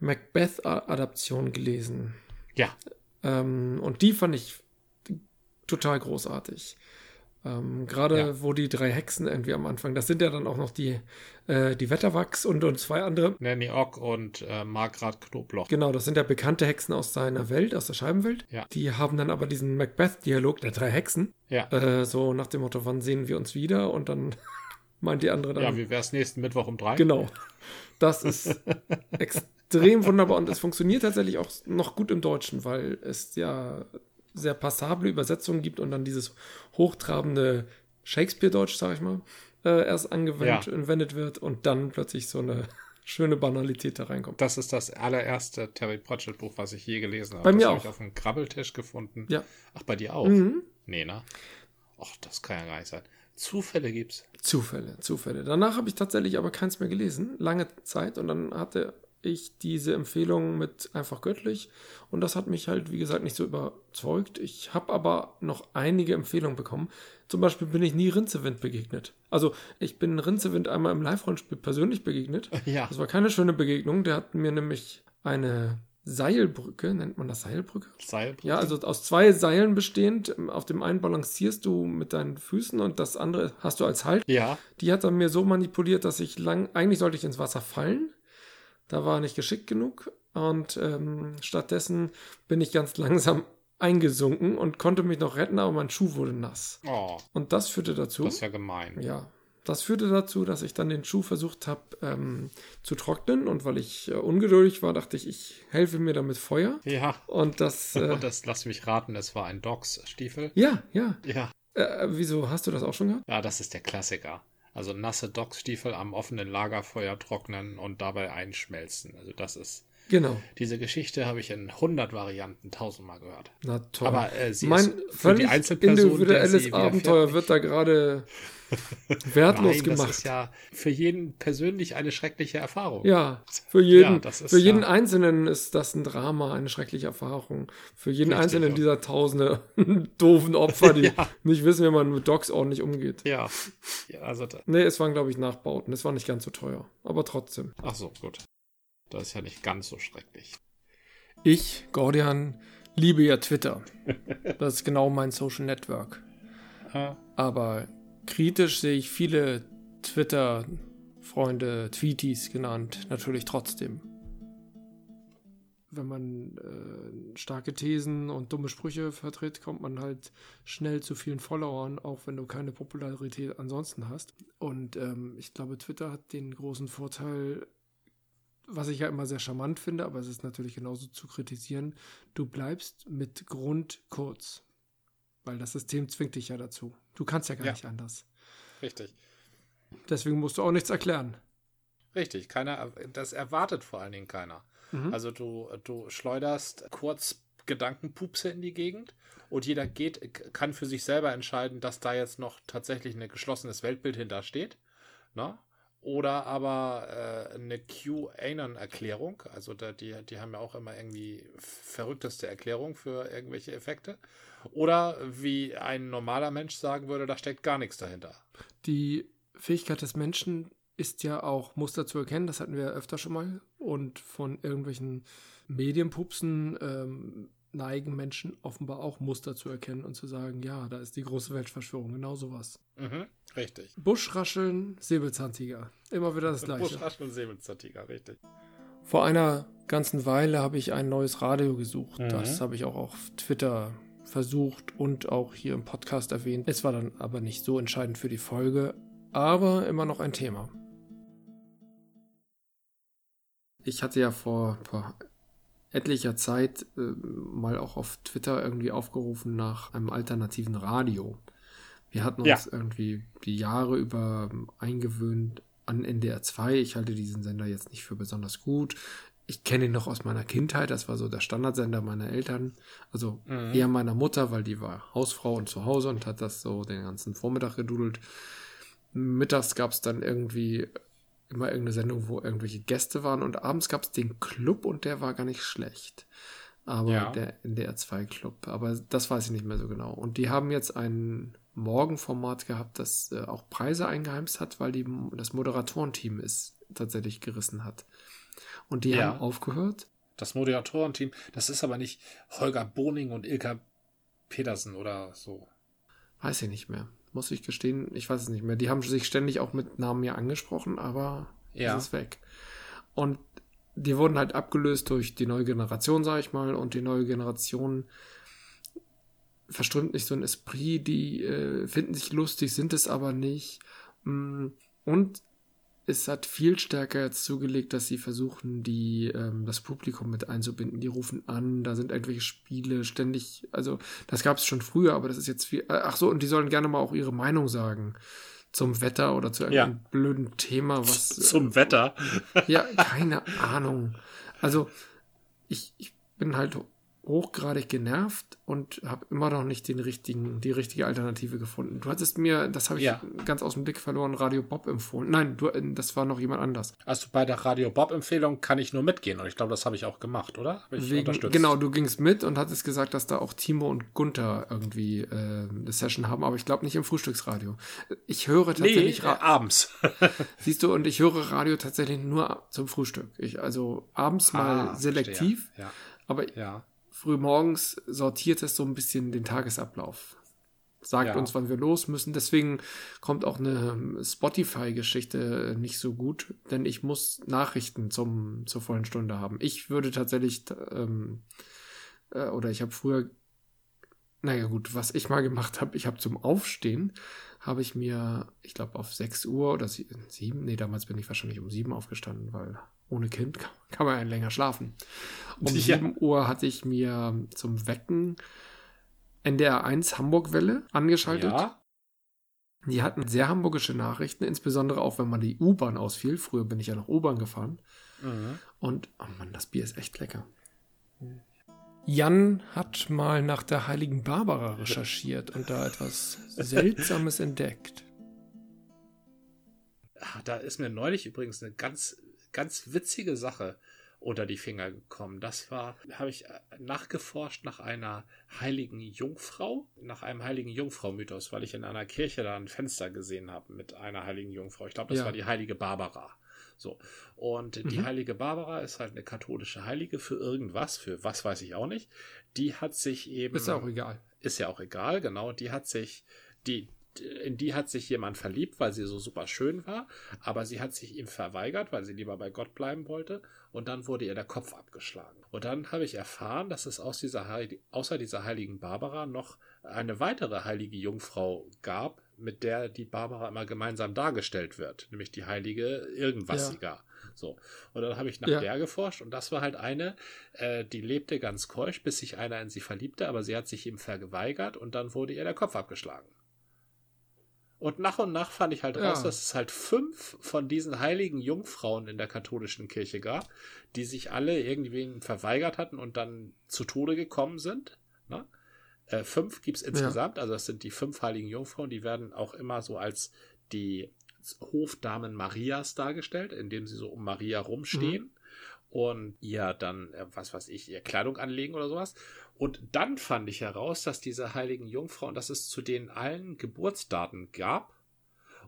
Macbeth-Adaption gelesen. Ja. Ähm, und die fand ich total großartig. Ähm, Gerade ja. wo die drei Hexen irgendwie am Anfang, das sind ja dann auch noch die, äh, die Wetterwachs und, und zwei andere. Nanny Ock und äh, Margrat Knobloch. Genau, das sind ja bekannte Hexen aus seiner Welt, aus der Scheibenwelt. Ja. Die haben dann aber diesen Macbeth-Dialog der drei Hexen. Ja. Äh, so nach dem Motto, wann sehen wir uns wieder? Und dann meint die andere dann. Ja, wie wäre es nächsten Mittwoch um drei? Genau. Das ist extrem wunderbar und es funktioniert tatsächlich auch noch gut im Deutschen, weil es ja sehr passable Übersetzungen gibt und dann dieses hochtrabende Shakespeare-Deutsch, sag ich mal, äh, erst angewendet ja. wird und dann plötzlich so eine schöne Banalität da reinkommt. Das ist das allererste Terry Pratchett-Buch, was ich je gelesen habe. Bei mir das auch. habe ich auf einem Krabbeltisch gefunden. Ja. Ach, bei dir auch? Mhm. Nee, ne? Ach, das kann ja gar nicht sein. Zufälle gibt's. Zufälle, Zufälle. Danach habe ich tatsächlich aber keins mehr gelesen, lange Zeit. Und dann hatte ich diese Empfehlung mit einfach göttlich. Und das hat mich halt, wie gesagt, nicht so überzeugt. Ich habe aber noch einige Empfehlungen bekommen. Zum Beispiel bin ich nie Rinzewind begegnet. Also ich bin Rinzewind einmal im Live-Rollenspiel persönlich begegnet. Ja. Das war keine schöne Begegnung. Der hat mir nämlich eine Seilbrücke, nennt man das Seilbrücke? Seilbrücke? Ja, also aus zwei Seilen bestehend. Auf dem einen balancierst du mit deinen Füßen und das andere hast du als Halt. Ja. Die hat er mir so manipuliert, dass ich lang, eigentlich sollte ich ins Wasser fallen. Da war er nicht geschickt genug und ähm, stattdessen bin ich ganz langsam eingesunken und konnte mich noch retten, aber mein Schuh wurde nass. Oh. Und das führte dazu. Das ist ja gemein. Ja, das führte dazu, dass ich dann den Schuh versucht habe ähm, zu trocknen und weil ich äh, ungeduldig war, dachte ich, ich helfe mir damit Feuer. Ja. Und das. Äh, und das lass mich raten, es war ein Dogs-Stiefel. Ja, ja. Ja. Äh, wieso hast du das auch schon gehabt? Ja, das ist der Klassiker. Also nasse Dogs-Stiefel am offenen Lagerfeuer trocknen und dabei einschmelzen. Also das ist. Genau. Diese Geschichte habe ich in 100 Varianten tausendmal gehört. Na toll. Aber äh, sie mein ist für die Einzelperson, individuelles Abenteuer wird da gerade wertlos Nein, gemacht. Das ist ja für jeden persönlich eine schreckliche Erfahrung. Ja, für jeden, ja, für jeden ja. Einzelnen ist das ein Drama, eine schreckliche Erfahrung. Für jeden Richtig, Einzelnen dieser tausende doofen Opfer, die Ja. nicht wissen, wie man mit Dogs ordentlich umgeht. Ja. ja also da, Nee, es waren, glaube ich, Nachbauten. Es war nicht ganz so teuer. Aber trotzdem. ach so, gut. Das ist ja nicht ganz so schrecklich. Ich, Gordian, liebe ja Twitter. Das ist genau mein Social Network. Ah, Aber kritisch sehe ich viele Twitter-Freunde, Tweeties genannt, natürlich trotzdem. Wenn man äh, starke Thesen und dumme Sprüche vertritt, kommt man halt schnell zu vielen Followern, auch wenn du keine Popularität ansonsten hast. Und ähm, ich glaube, Twitter hat den großen Vorteil, was ich ja immer sehr charmant finde, aber es ist natürlich genauso zu kritisieren, du bleibst mit Grund kurz. Weil das System zwingt dich ja dazu. Du kannst ja gar Ja. nicht anders. richtig. Deswegen musst du auch nichts erklären. Richtig, keiner, das erwartet vor allen Dingen keiner. Mhm. Also du, du schleuderst kurz Gedankenpupse in die Gegend und jeder geht, kann für sich selber entscheiden, dass da jetzt noch tatsächlich ein geschlossenes Weltbild hintersteht. Ne? Oder aber äh, eine QAnon-Erklärung. Also da, die, die haben ja auch immer irgendwie verrückteste Erklärung für irgendwelche Effekte. Oder wie ein normaler Mensch sagen würde, da steckt gar nichts dahinter. Die Fähigkeit des Menschen ist ja auch Muster zu erkennen, das hatten wir ja öfter schon mal. Und von irgendwelchen Medienpupsen ähm, neigen Menschen offenbar auch Muster zu erkennen und zu sagen, ja, da ist die große Weltverschwörung, genau sowas. Mhm, richtig. Buschrascheln, Säbelzahntiger. Immer wieder das gleiche. Buschraschel und Säbelzahntiger, richtig. Vor einer ganzen Weile habe ich ein neues Radio gesucht. Mhm. Das habe ich auch auf Twitter versucht und auch hier im Podcast erwähnt. Es war dann aber nicht so entscheidend für die Folge, aber immer noch ein Thema. Ich hatte ja vor, vor etlicher Zeit äh, mal auch auf Twitter irgendwie aufgerufen nach einem alternativen Radio. Wir hatten uns ja. irgendwie die Jahre über eingewöhnt an NDR 2. Ich halte diesen Sender jetzt nicht für besonders gut. Ich kenne ihn noch aus meiner Kindheit. Das war so der Standardsender meiner Eltern. Also mhm. eher meiner Mutter, weil die war Hausfrau und zu Hause und hat das so den ganzen Vormittag gedudelt. Mittags gab es dann irgendwie immer irgendeine Sendung, wo irgendwelche Gäste waren und abends gab es den Club und der war gar nicht schlecht. Aber ja. der NDR 2 Club. Aber das weiß ich nicht mehr so genau. Und die haben jetzt ein Morgenformat gehabt, das äh, auch Preise eingeheimst hat, weil die, das Moderatorenteam es tatsächlich gerissen hat. Und die ja. haben aufgehört. Das Moderatorenteam, das ist aber nicht Holger Boning und Ilka Petersen oder so. Weiß ich nicht mehr muss ich gestehen. Ich weiß es nicht mehr. Die haben sich ständig auch mit Namen ja angesprochen, aber ja. es ist weg. Und die wurden halt abgelöst durch die neue Generation, sag ich mal, und die neue Generation verströmt nicht so ein Esprit, die äh, finden sich lustig, sind es aber nicht. Mm, und es hat viel stärker jetzt zugelegt, dass sie versuchen, die, ähm, das Publikum mit einzubinden. Die rufen an, da sind irgendwelche Spiele ständig, also das gab es schon früher, aber das ist jetzt viel. Ach so, und die sollen gerne mal auch ihre Meinung sagen zum Wetter oder zu irgendeinem ja. blöden Thema, was. Zum äh, Wetter? ja, keine Ahnung. Also, ich, ich bin halt hochgradig genervt und habe immer noch nicht den richtigen, die richtige Alternative gefunden. Du hattest mir, das habe ich ja. ganz aus dem Blick verloren, Radio Bob empfohlen. Nein, du, äh, das war noch jemand anders. Also bei der Radio Bob Empfehlung kann ich nur mitgehen und ich glaube, das habe ich auch gemacht, oder? Wegen, genau, du gingst mit und hattest gesagt, dass da auch Timo und Gunther irgendwie äh, eine Session haben, aber ich glaube nicht im Frühstücksradio. Ich höre tatsächlich nee, äh, abends. Siehst du, und ich höre Radio tatsächlich nur zum Frühstück. Ich also abends ah, mal selektiv, ja. aber ja frühmorgens sortiert es so ein bisschen den Tagesablauf. Sagt ja. uns, wann wir los müssen. Deswegen kommt auch eine Spotify-Geschichte nicht so gut, denn ich muss Nachrichten zum, zur vollen Stunde haben. Ich würde tatsächlich, ähm, äh, oder ich habe früher, naja gut, was ich mal gemacht habe, ich habe zum Aufstehen, habe ich mir, ich glaube auf 6 Uhr oder 7, nee, damals bin ich wahrscheinlich um 7 aufgestanden, weil ohne Kind kann, kann man ja länger schlafen. Um ja. 7 Uhr hatte ich mir zum Wecken NDR 1 Hamburg-Welle angeschaltet. Ja. Die hatten sehr hamburgische Nachrichten, insbesondere auch wenn man die U-Bahn ausfiel. Früher bin ich ja noch U-Bahn gefahren. Mhm. Und, oh Mann, das Bier ist echt lecker. Jan hat mal nach der heiligen Barbara recherchiert und da etwas Seltsames entdeckt. Ah, da ist mir neulich übrigens eine ganz ganz witzige Sache unter die Finger gekommen. Das war, habe ich äh, nachgeforscht nach einer heiligen Jungfrau, nach einem heiligen Jungfrau-Mythos, weil ich in einer Kirche da ein Fenster gesehen habe mit einer heiligen Jungfrau. Ich glaube, das ja. war die heilige Barbara. So. Und mhm. die heilige Barbara ist halt eine katholische Heilige für irgendwas, für was weiß ich auch nicht. Die hat sich eben. Ist ja auch egal. Ist ja auch egal, genau. Die hat sich, die, in die hat sich jemand verliebt, weil sie so super schön war, aber sie hat sich ihm verweigert, weil sie lieber bei Gott bleiben wollte, und dann wurde ihr der Kopf abgeschlagen. Und dann habe ich erfahren, dass es aus dieser außer dieser heiligen Barbara noch eine weitere heilige Jungfrau gab, mit der die Barbara immer gemeinsam dargestellt wird, nämlich die heilige irgendwasiger. Ja. So. Und dann habe ich nach ja. der geforscht und das war halt eine, äh, die lebte ganz keusch, bis sich einer in sie verliebte, aber sie hat sich ihm verweigert und dann wurde ihr der Kopf abgeschlagen. Und nach und nach fand ich halt raus, dass es halt fünf von diesen heiligen Jungfrauen in der katholischen Kirche gab, die sich alle irgendwie verweigert hatten und dann zu Tode gekommen sind. Ne? Äh, fünf gibt's insgesamt, ja. also das sind die fünf heiligen Jungfrauen, die werden auch immer so als die Hofdamen Marias dargestellt, indem sie so um Maria rumstehen. Mhm und ihr dann, äh, was weiß ich, ihr Kleidung anlegen oder sowas. Und dann fand ich heraus, dass diese heiligen Jungfrauen, dass es zu denen allen Geburtsdaten gab.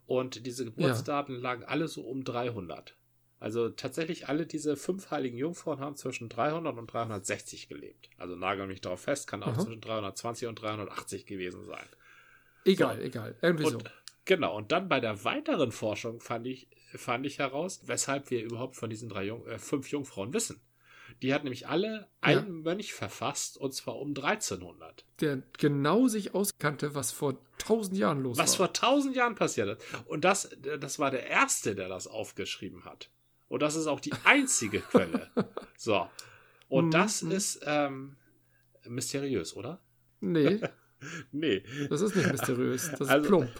Und diese Geburtsdaten ja. lagen alle so um 300. Also tatsächlich alle diese fünf heiligen Jungfrauen haben zwischen 300 und 360 gelebt. Also nagel mich darauf fest, kann auch Aha. zwischen 320 und 380 gewesen sein. Egal, so. egal. Irgendwie und, so. Genau, und dann bei der weiteren Forschung fand ich, fand ich heraus, weshalb wir überhaupt von diesen drei Jung, äh, fünf Jungfrauen wissen. Die hat nämlich alle einen ja. Mönch verfasst, und zwar um 1300. Der genau sich auskannte, was vor tausend Jahren los was war. Was vor tausend Jahren passiert ist. Und das, das war der Erste, der das aufgeschrieben hat. Und das ist auch die einzige Quelle. So. Und mhm. das mhm. ist ähm, mysteriös, oder? Nee. nee. Das ist nicht mysteriös. Das ist also, plump.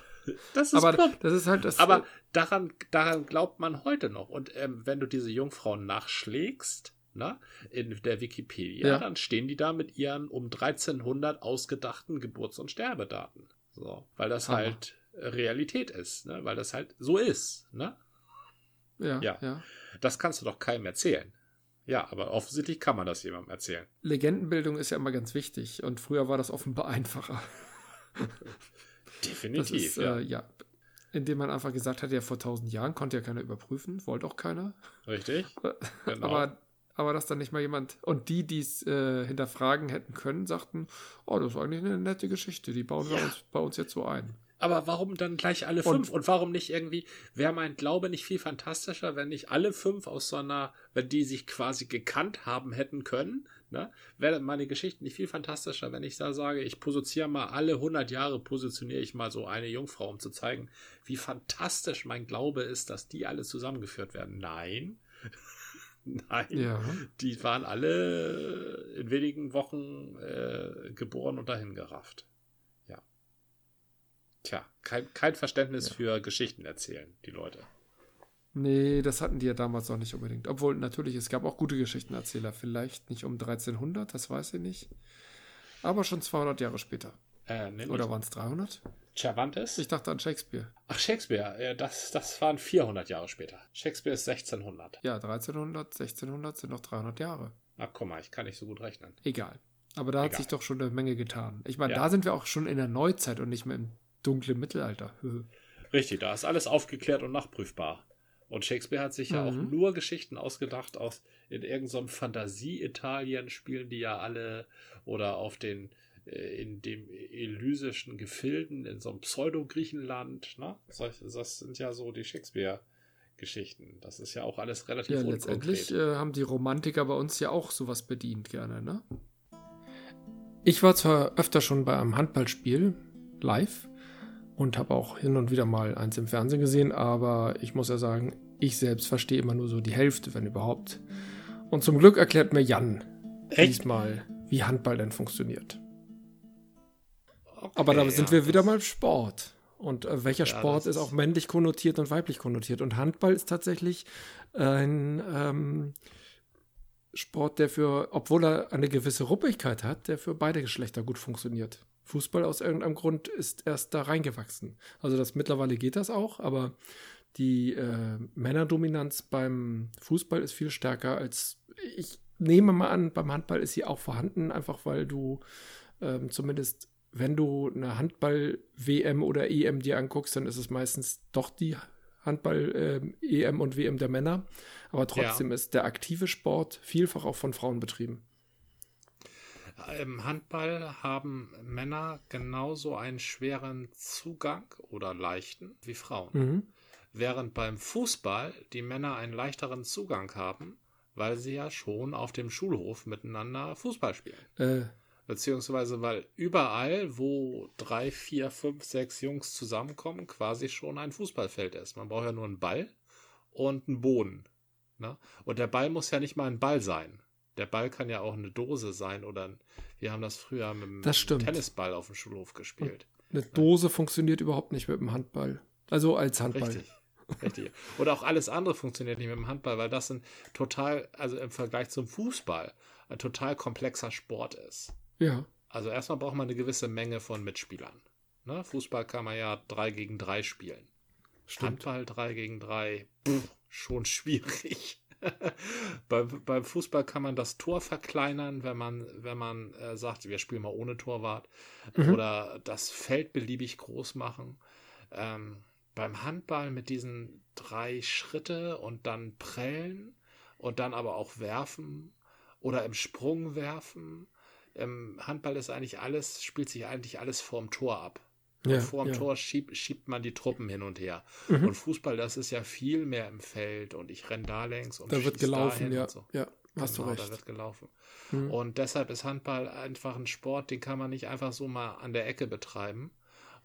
Das ist aber plump. das ist halt das. Aber daran, daran glaubt man heute noch. Und ähm, wenn du diese Jungfrauen nachschlägst, na, in der Wikipedia, ja. dann stehen die da mit ihren um 1300 ausgedachten Geburts- und Sterbedaten. So, weil das Hammer. halt Realität ist, ne? weil das halt so ist. Ne? Ja, ja, ja. Das kannst du doch keinem erzählen. Ja, aber offensichtlich kann man das jemandem erzählen. Legendenbildung ist ja immer ganz wichtig und früher war das offenbar einfacher. Definitiv. Ist, ja. Äh, ja. Indem man einfach gesagt hat, ja, vor tausend Jahren konnte ja keiner überprüfen, wollte auch keiner. Richtig. Genau. Aber, aber dass dann nicht mal jemand und die, die es äh, hinterfragen hätten können, sagten, oh, das ist eigentlich eine nette Geschichte, die bauen ja. wir uns bei uns jetzt so ein. Aber warum dann gleich alle fünf? Und, und warum nicht irgendwie, wäre mein Glaube nicht viel fantastischer, wenn nicht alle fünf aus so einer, wenn die sich quasi gekannt haben hätten können, ne? Wäre meine Geschichte nicht viel fantastischer, wenn ich da sage, ich positioniere mal alle 100 Jahre, positioniere ich mal so eine Jungfrau, um zu zeigen, wie fantastisch mein Glaube ist, dass die alle zusammengeführt werden. Nein. Nein, ja. die waren alle in wenigen Wochen äh, geboren und dahin gerafft. Tja, kein, kein Verständnis ja. für Geschichten erzählen, die Leute. Nee, das hatten die ja damals noch nicht unbedingt. Obwohl, natürlich, es gab auch gute Geschichtenerzähler. Vielleicht nicht um 1300, das weiß ich nicht. Aber schon 200 Jahre später. Äh, Oder waren es 300? Cervantes? Ich dachte an Shakespeare. Ach, Shakespeare, das, das waren 400 Jahre später. Shakespeare ist 1600. Ja, 1300, 1600 sind noch 300 Jahre. Ach, guck mal, ich kann nicht so gut rechnen. Egal. Aber da Egal. hat sich doch schon eine Menge getan. Ich meine, ja. da sind wir auch schon in der Neuzeit und nicht mehr im dunkle Mittelalter. Richtig, da ist alles aufgeklärt und nachprüfbar. Und Shakespeare hat sich mhm. ja auch mhm. nur Geschichten ausgedacht aus in irgendeinem Fantasie-Italien spielen die ja alle oder auf den in dem elysischen Gefilden in so einem Pseudo-Griechenland. Ne? Das sind ja so die Shakespeare-Geschichten. Das ist ja auch alles relativ Ja, letztendlich äh, haben die Romantiker bei uns ja auch sowas bedient gerne. Ne? Ich war zwar öfter schon bei einem Handballspiel live und habe auch hin und wieder mal eins im Fernsehen gesehen, aber ich muss ja sagen, ich selbst verstehe immer nur so die Hälfte, wenn überhaupt. Und zum Glück erklärt mir Jan Echt? diesmal, wie Handball denn funktioniert. Okay, aber da sind ja, wir wieder mal Sport. Und äh, welcher ja, Sport ist auch männlich konnotiert und weiblich konnotiert? Und Handball ist tatsächlich ein ähm, Sport, der für, obwohl er eine gewisse Ruppigkeit hat, der für beide Geschlechter gut funktioniert. Fußball aus irgendeinem Grund ist erst da reingewachsen. Also das mittlerweile geht das auch, aber die äh, Männerdominanz beim Fußball ist viel stärker als ich nehme mal an, beim Handball ist sie auch vorhanden, einfach weil du ähm, zumindest, wenn du eine Handball-WM oder EM dir anguckst, dann ist es meistens doch die Handball-EM äh, und WM der Männer. Aber trotzdem ja. ist der aktive Sport vielfach auch von Frauen betrieben. Im Handball haben Männer genauso einen schweren Zugang oder leichten wie Frauen. Mhm. Während beim Fußball die Männer einen leichteren Zugang haben, weil sie ja schon auf dem Schulhof miteinander Fußball spielen. Äh. Beziehungsweise, weil überall, wo drei, vier, fünf, sechs Jungs zusammenkommen, quasi schon ein Fußballfeld ist. Man braucht ja nur einen Ball und einen Boden. Ne? Und der Ball muss ja nicht mal ein Ball sein. Der Ball kann ja auch eine Dose sein oder ein, wir haben das früher mit dem Tennisball auf dem Schulhof gespielt. Und eine Dose ja. funktioniert überhaupt nicht mit dem Handball. Also als Handball. Richtig. Richtig. Oder auch alles andere funktioniert nicht mit dem Handball, weil das ein total, also im Vergleich zum Fußball, ein total komplexer Sport ist. Ja. Also erstmal braucht man eine gewisse Menge von Mitspielern. Ne? Fußball kann man ja drei gegen drei spielen. Stimmt. Handball drei gegen drei, pff, schon schwierig. beim, beim Fußball kann man das Tor verkleinern, wenn man, wenn man äh, sagt, wir spielen mal ohne Torwart. Mhm. Oder das Feld beliebig groß machen. Ähm, beim Handball mit diesen drei Schritte und dann prellen und dann aber auch werfen oder im Sprung werfen. Im Handball ist eigentlich alles, spielt sich eigentlich alles vorm Tor ab. Ja, und vor dem ja. Tor schiebt, schiebt man die Truppen hin und her. Mhm. Und Fußball, das ist ja viel mehr im Feld und ich renne da längs und da wird gelaufen, ja. So. ja. Hast genau, du recht. Da wird gelaufen. Mhm. Und deshalb ist Handball einfach ein Sport, den kann man nicht einfach so mal an der Ecke betreiben,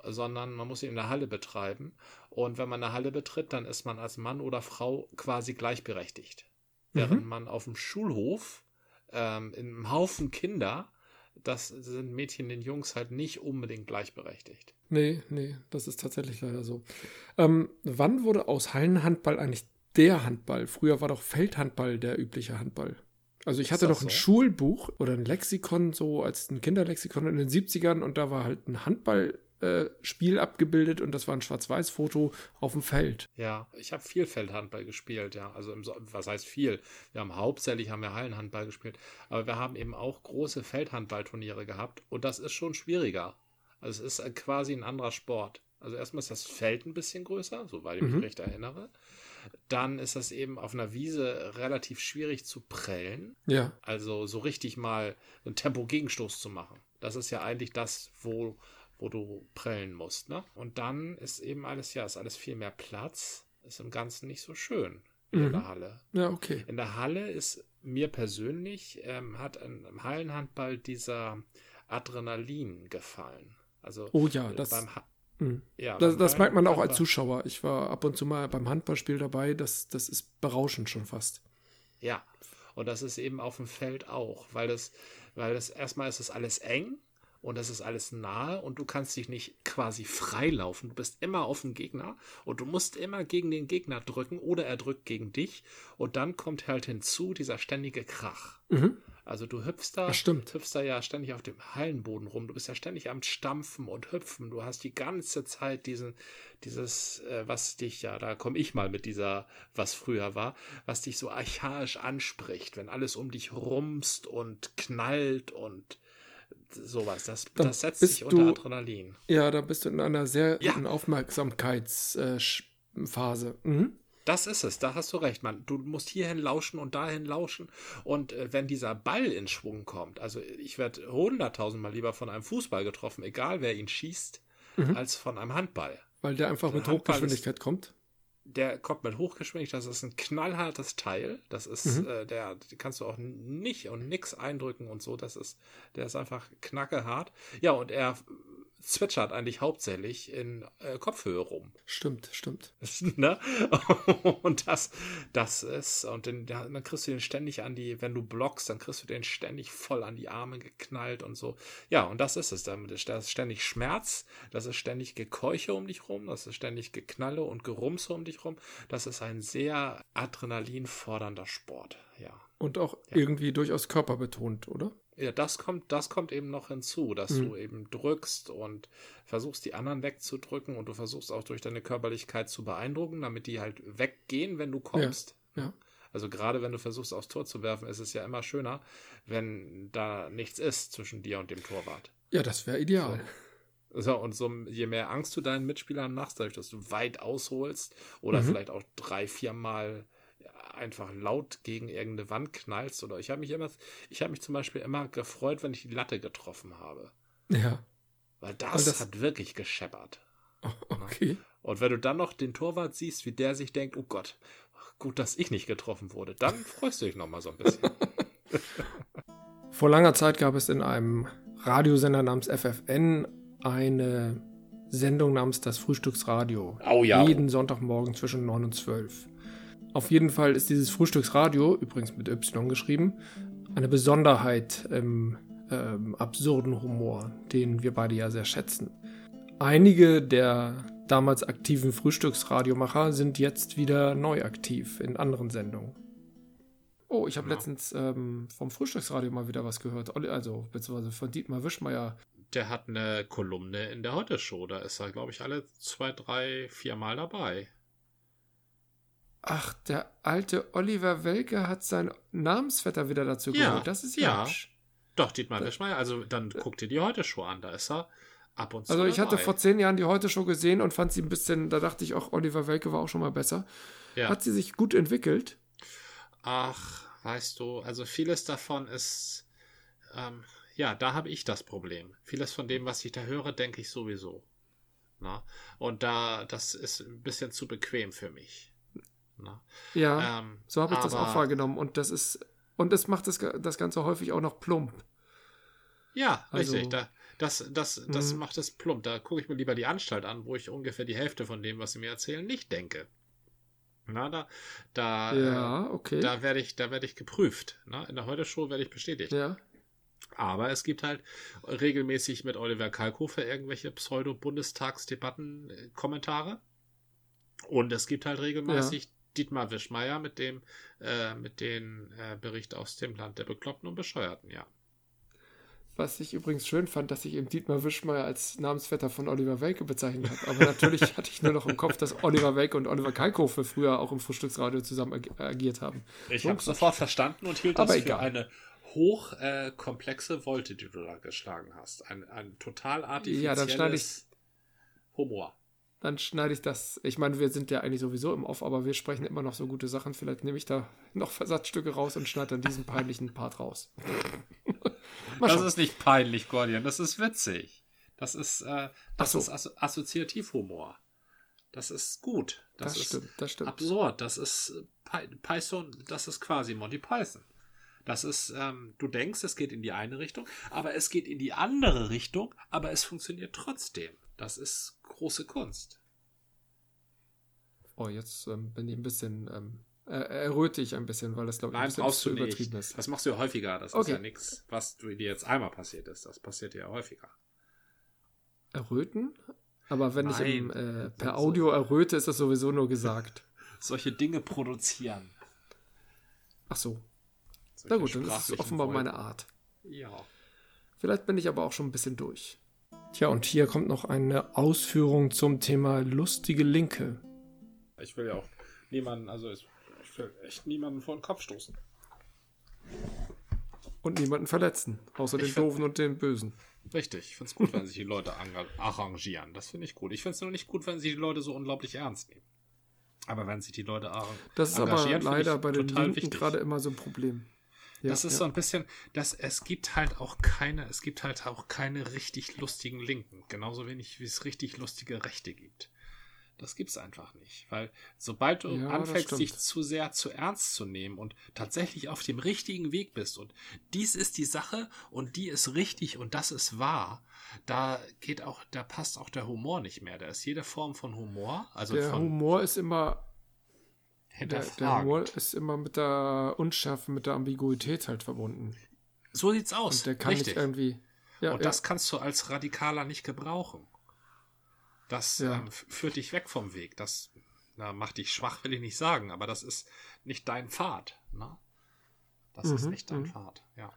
sondern man muss ihn in der Halle betreiben. Und wenn man eine Halle betritt, dann ist man als Mann oder Frau quasi gleichberechtigt. Mhm. Während man auf dem Schulhof ähm, in einem Haufen Kinder, das sind Mädchen den Jungs halt nicht unbedingt gleichberechtigt. Nee, nee, das ist tatsächlich leider so. Ähm, wann wurde aus Hallenhandball eigentlich der Handball? Früher war doch Feldhandball der übliche Handball. Also ich hatte noch ein so? Schulbuch oder ein Lexikon, so als ein Kinderlexikon in den 70ern und da war halt ein Handball äh, Spiel abgebildet und das war ein Schwarz-Weiß-Foto auf dem Feld. Ja, ich habe viel Feldhandball gespielt, ja. Also im, was heißt viel? Wir haben hauptsächlich haben wir Hallenhandball gespielt, aber wir haben eben auch große Feldhandballturniere gehabt und das ist schon schwieriger. Also es ist quasi ein anderer Sport. Also erstmal ist das Feld ein bisschen größer, soweit ich mich mhm. recht erinnere. Dann ist das eben auf einer Wiese relativ schwierig zu prellen. Ja. Also so richtig mal einen Tempo-Gegenstoß zu machen. Das ist ja eigentlich das, wo wo du prellen musst. Ne? Und dann ist eben alles, ja, ist alles viel mehr Platz. Ist im Ganzen nicht so schön mhm. in der Halle. Ja, okay. In der Halle ist mir persönlich, ähm, hat im Hallenhandball dieser Adrenalin gefallen. Also oh ja, das, beim ha mhm. ja, das, das merkt man auch als Zuschauer. Ich war ab und zu mal beim Handballspiel dabei. Das, das ist berauschend schon fast. Ja, und das ist eben auf dem Feld auch, weil das, weil das erstmal ist es alles eng und das ist alles nahe und du kannst dich nicht quasi freilaufen. Du bist immer auf dem Gegner und du musst immer gegen den Gegner drücken oder er drückt gegen dich und dann kommt halt hinzu dieser ständige Krach. Mhm. Also du hüpfst da, hüpfst da ja ständig auf dem Hallenboden rum. Du bist ja ständig am Stampfen und Hüpfen. Du hast die ganze Zeit diesen, dieses, äh, was dich ja, da komme ich mal mit dieser, was früher war, was dich so archaisch anspricht, wenn alles um dich rumst und knallt und sowas. Das, das setzt sich unter du, Adrenalin. Ja, da bist du in einer sehr ja. guten Aufmerksamkeitsphase. Äh, mhm. Das ist es, da hast du recht, Mann. Du musst hierhin lauschen und dahin lauschen. Und äh, wenn dieser Ball in Schwung kommt, also ich werde hunderttausendmal lieber von einem Fußball getroffen, egal wer ihn schießt, mhm. als von einem Handball. Weil der einfach mit Hochgeschwindigkeit kommt? Der kommt mit Hochgeschwindigkeit, das ist ein knallhartes Teil. Das ist, mhm. äh, der, die kannst du auch nicht und nix eindrücken und so. Das ist, der ist einfach knackehart. Ja, und er zwitschert eigentlich hauptsächlich in äh, Kopfhöhe rum. Stimmt, stimmt. ne? Und das, das ist, und den, dann kriegst du den ständig an die, wenn du blockst, dann kriegst du den ständig voll an die Arme geknallt und so. Ja, und das ist es. Damit ist, das ist ständig Schmerz, das ist ständig Gekeuche um dich rum, das ist ständig Geknalle und Gerumse um dich rum. Das ist ein sehr adrenalinfordernder Sport, ja. Und auch ja. irgendwie durchaus körperbetont, oder? Ja, das kommt, das kommt eben noch hinzu, dass mhm. du eben drückst und versuchst, die anderen wegzudrücken und du versuchst auch durch deine Körperlichkeit zu beeindrucken, damit die halt weggehen, wenn du kommst. Ja. ja. Also gerade wenn du versuchst, aufs Tor zu werfen, ist es ja immer schöner, wenn da nichts ist zwischen dir und dem Torwart. Ja, das wäre ideal. So. so. und so, je mehr Angst du deinen Mitspielern machst, dadurch, dass du weit ausholst oder mhm. vielleicht auch drei, vier Mal einfach laut gegen irgendeine Wand knallst oder ich habe mich immer, ich habe mich zum Beispiel immer gefreut, wenn ich die Latte getroffen habe. Ja. Weil das, das hat wirklich gescheppert. Oh, okay. Und wenn du dann noch den Torwart siehst, wie der sich denkt, oh Gott, gut, dass ich nicht getroffen wurde, dann freust du dich noch mal so ein bisschen. Vor langer Zeit gab es in einem Radiosender namens FFN eine Sendung namens Das Frühstücksradio. Oh ja. Jeden Sonntagmorgen zwischen 9 und 12. Auf jeden Fall ist dieses Frühstücksradio, übrigens mit Y geschrieben, eine Besonderheit im ähm, absurden Humor, den wir beide ja sehr schätzen. Einige der damals aktiven Frühstücksradiomacher sind jetzt wieder neu aktiv in anderen Sendungen. Oh, ich habe ja. letztens ähm, vom Frühstücksradio mal wieder was gehört. Also, beziehungsweise von Dietmar Wischmeier. Der hat eine Kolumne in der Heute-Show. Da ist er, glaube ich, alle zwei, drei, vier Mal dabei. Ach, der alte Oliver Welke hat sein Namensvetter wieder dazu ja, geholt. Das ist ja. Hübsch. Doch, Dietmar Wischmeier, also dann guck dir die Heute-Show an, da ist er ab und zu. Also ich dabei. hatte vor zehn Jahren die Heute-Show gesehen und fand sie ein bisschen, da dachte ich auch, Oliver Welke war auch schon mal besser. Ja. Hat sie sich gut entwickelt? Ach, weißt du, also vieles davon ist, ähm, ja, da habe ich das Problem. Vieles von dem, was ich da höre, denke ich sowieso. Na? Und da, das ist ein bisschen zu bequem für mich. Ne? Ja, ähm, so habe ich das auch wahrgenommen. Und das ist, und es macht das, das Ganze häufig auch noch plump. Ja, also, richtig. Da, das das, das mhm. macht es plump. Da gucke ich mir lieber die Anstalt an, wo ich ungefähr die Hälfte von dem, was sie mir erzählen, nicht denke. Na, da, da, ja, okay. da werde ich, da werde ich geprüft. Na, in der Heute-Show werde ich bestätigt. Ja. Aber es gibt halt regelmäßig mit Oliver Kalkofer irgendwelche Pseudo-Bundestagsdebatten-Kommentare. Und es gibt halt regelmäßig ja. Dietmar Wischmeier mit dem, äh, mit dem äh, Bericht aus dem Land der Bekloppten und Bescheuerten, ja. Was ich übrigens schön fand, dass ich eben Dietmar Wischmeier als Namensvetter von Oliver Welke bezeichnet habe. Aber natürlich hatte ich nur noch im Kopf, dass Oliver Welke und Oliver Kalkofe früher auch im Frühstücksradio zusammen ag agiert haben. Ich habe sofort verstanden und hielt das für egal. eine hochkomplexe äh, Wolte, die du da geschlagen hast. Ein, ein total artifizielles ja, dann schneide ich, Humor. Dann schneide ich das. Ich meine, wir sind ja eigentlich sowieso im Off, aber wir sprechen immer noch so gute Sachen. Vielleicht nehme ich da noch Versatzstücke raus und schneide dann diesen peinlichen Part raus. das ist nicht peinlich, Gordian. Das ist witzig. Das ist, äh, das so. ist Assozi Assoziativhumor. Das ist gut. Das, das ist stimmt, das stimmt. absurd. Das ist äh, Python, das ist quasi Monty Python. Das ist, ähm, du denkst, es geht in die eine Richtung, aber es geht in die andere Richtung, aber es funktioniert trotzdem. Das ist große Kunst. Oh, jetzt ähm, bin ich ein bisschen ähm, erröte ich ein bisschen, weil das glaube ich Nein, ein bisschen zu übertrieben ist. Das machst du ja häufiger. Das okay. ist ja nichts, was dir jetzt einmal passiert ist. Das passiert ja häufiger. Erröten? Aber wenn Nein. ich im, äh, per Audio erröte, ist das sowieso nur gesagt. Solche Dinge produzieren. Ach so. Solche Na gut, dann ist es offenbar Wollen. meine Art. Ja. Vielleicht bin ich aber auch schon ein bisschen durch. Tja, und hier kommt noch eine Ausführung zum Thema lustige Linke. Ich will ja auch niemanden, also es will echt niemanden vor den Kopf stoßen. Und niemanden verletzen, außer ich den Doofen und den Bösen. Richtig, ich finde es gut, wenn sich die Leute arrangieren. Das finde ich gut. Ich finde es nur nicht gut, wenn sich die Leute so unglaublich ernst nehmen. Aber wenn sich die Leute arrangieren. Das ist aber leider bei den Linken gerade immer so ein Problem. Ja, das ist ja. so ein bisschen, dass es gibt halt auch keine, es gibt halt auch keine richtig lustigen Linken. Genauso wenig wie es richtig lustige Rechte gibt. Das gibt's einfach nicht, weil sobald du ja, anfängst, dich zu sehr zu ernst zu nehmen und tatsächlich auf dem richtigen Weg bist und dies ist die Sache und die ist richtig und das ist wahr, da geht auch, da passt auch der Humor nicht mehr. Da ist jede Form von Humor, also der Humor ist immer der, der Humor ist immer mit der Unschärfe, mit der Ambiguität halt verbunden. So sieht's aus. Und der kann Richtig. nicht irgendwie. Ja, und das kannst du als Radikaler nicht gebrauchen. Das ja. ähm, führt dich weg vom Weg. Das na, macht dich schwach, will ich nicht sagen, aber das ist nicht dein Pfad. Ne? Das mhm, ist nicht dein mhm. Pfad, ja.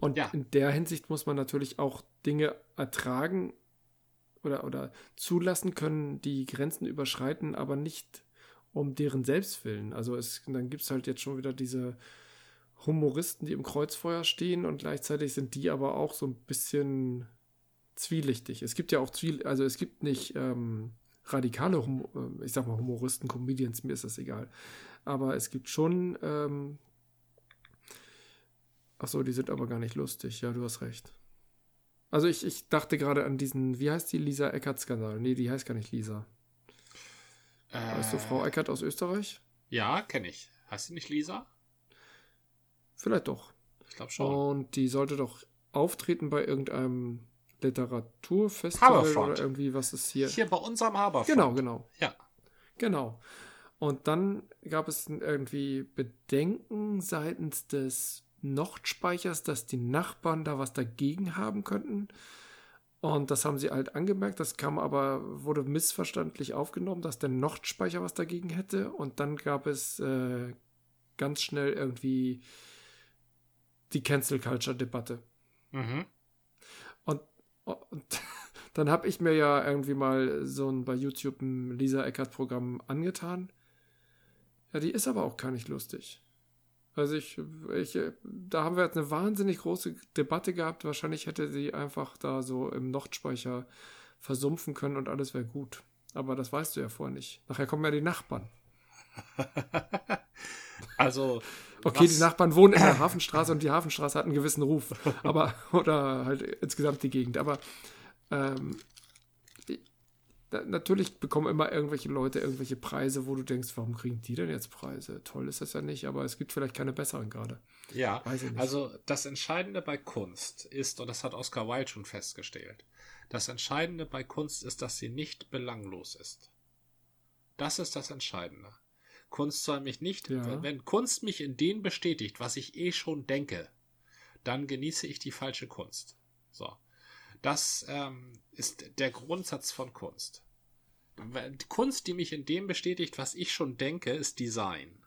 Und ja. in der Hinsicht muss man natürlich auch Dinge ertragen oder, oder zulassen können, die Grenzen überschreiten, aber nicht um deren Selbstwillen. Also es, dann gibt es halt jetzt schon wieder diese Humoristen, die im Kreuzfeuer stehen und gleichzeitig sind die aber auch so ein bisschen zwielichtig. Es gibt ja auch Zwiel also es gibt nicht ähm, radikale, hum äh, ich sag mal Humoristen, Comedians, mir ist das egal. Aber es gibt schon, ähm, ach so, die sind aber gar nicht lustig. Ja, du hast recht. Also ich, ich dachte gerade an diesen, wie heißt die Lisa Eckert-Skandal? Nee, die heißt gar nicht Lisa. Äh, weißt du Frau Eckert aus Österreich? Ja, kenne ich. Heißt sie nicht Lisa? Vielleicht doch. Ich glaube schon. Und die sollte doch auftreten bei irgendeinem Literaturfestival oder irgendwie, was ist hier? Hier bei unserem Haberfront. Genau, genau. Ja. Genau. Und dann gab es irgendwie Bedenken seitens des Nordspeichers, dass die Nachbarn da was dagegen haben könnten. Und das haben sie halt angemerkt. Das kam aber, wurde missverständlich aufgenommen, dass der Nordspeicher was dagegen hätte. Und dann gab es äh, ganz schnell irgendwie die Cancel Culture Debatte. Mhm. Und und dann habe ich mir ja irgendwie mal so ein bei YouTube ein Lisa Eckert-Programm angetan. Ja, die ist aber auch gar nicht lustig. Also ich, ich, da haben wir jetzt eine wahnsinnig große Debatte gehabt. Wahrscheinlich hätte sie einfach da so im Nordspeicher versumpfen können und alles wäre gut. Aber das weißt du ja vorher nicht. Nachher kommen ja die Nachbarn. also. Okay, was? die Nachbarn wohnen in der Hafenstraße und die Hafenstraße hat einen gewissen Ruf. Aber, oder halt insgesamt die Gegend. Aber ähm, da, natürlich bekommen immer irgendwelche Leute irgendwelche Preise, wo du denkst, warum kriegen die denn jetzt Preise? Toll ist das ja nicht, aber es gibt vielleicht keine besseren gerade. Ja, also das Entscheidende bei Kunst ist, und das hat Oscar Wilde schon festgestellt, das Entscheidende bei Kunst ist, dass sie nicht belanglos ist. Das ist das Entscheidende. Kunst soll mich nicht, ja. wenn Kunst mich in dem bestätigt, was ich eh schon denke, dann genieße ich die falsche Kunst. So. Das ähm, ist der Grundsatz von Kunst. Kunst, die mich in dem bestätigt, was ich schon denke, ist Design.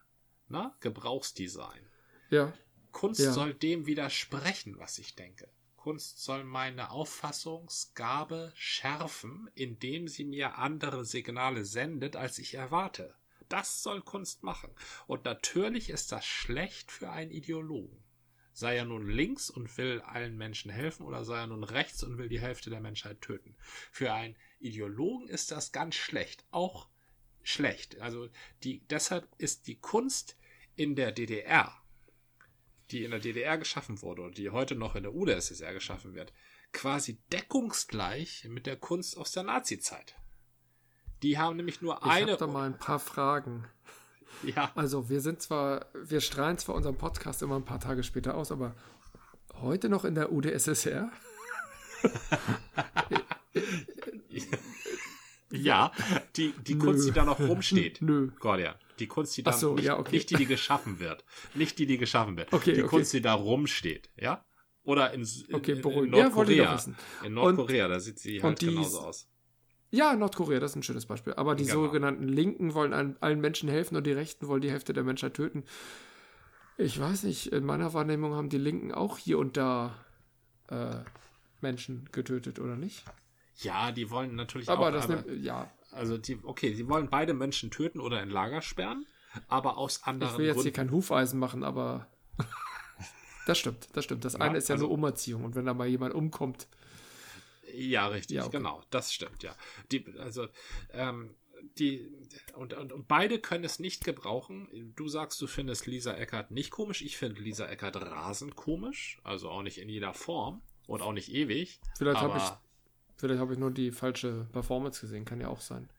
Na? Gebrauchsdesign. Ja. Kunst ja. soll dem widersprechen, was ich denke. Kunst soll meine Auffassungsgabe schärfen, indem sie mir andere Signale sendet, als ich erwarte. Das soll Kunst machen. Und natürlich ist das schlecht für einen Ideologen. Sei er nun links und will allen Menschen helfen oder sei er nun rechts und will die Hälfte der Menschheit töten. Für einen Ideologen ist das ganz schlecht. Auch schlecht. Also die, deshalb ist die Kunst in der DDR die in der DDR geschaffen wurde und die heute noch in der UdSSR geschaffen wird, quasi deckungsgleich mit der Kunst aus der Nazi-Zeit. Die haben nämlich nur ich eine. Ich habe da mal ein paar Fragen. Ja. Also wir sind zwar, wir strahlen zwar unseren Podcast immer ein paar Tage später aus, aber heute noch in der UdSSR? ja, die, die Kunst, die da noch rumsteht. Nö. Gordian. Die Kunst, die da so, nicht, ja, okay. nicht die, die geschaffen wird. Nicht die, die geschaffen wird. Okay, die okay. Kunst, die da rumsteht, ja? Oder in, in, okay, in, in Nordkorea. Ja, in Nordkorea, und, da sieht sie halt genauso aus. Ja, Nordkorea, das ist ein schönes Beispiel. Aber die genau. sogenannten Linken wollen allen, allen Menschen helfen und die Rechten wollen die Hälfte der Menschheit töten. Ich weiß nicht, in meiner Wahrnehmung haben die Linken auch hier und da äh, Menschen getötet, oder nicht? Ja, die wollen natürlich aber auch. Das aber, nimmt, ja, also die, okay, sie wollen beide Menschen töten oder in Lager sperren, aber aus anderen Ich will jetzt Gründen. hier kein Hufeisen machen, aber das stimmt, das stimmt. Das ja, eine ist ja also, nur Umerziehung und wenn da mal jemand umkommt. Ja, richtig, ja, okay. genau, das stimmt, ja. Die, also, ähm, die, und, und, und beide können es nicht gebrauchen. Du sagst, du findest Lisa Eckert nicht komisch. Ich finde Lisa Eckert rasend komisch. Also auch nicht in jeder Form und auch nicht ewig. Vielleicht habe ich Vielleicht habe ich nur die falsche Performance gesehen, kann ja auch sein.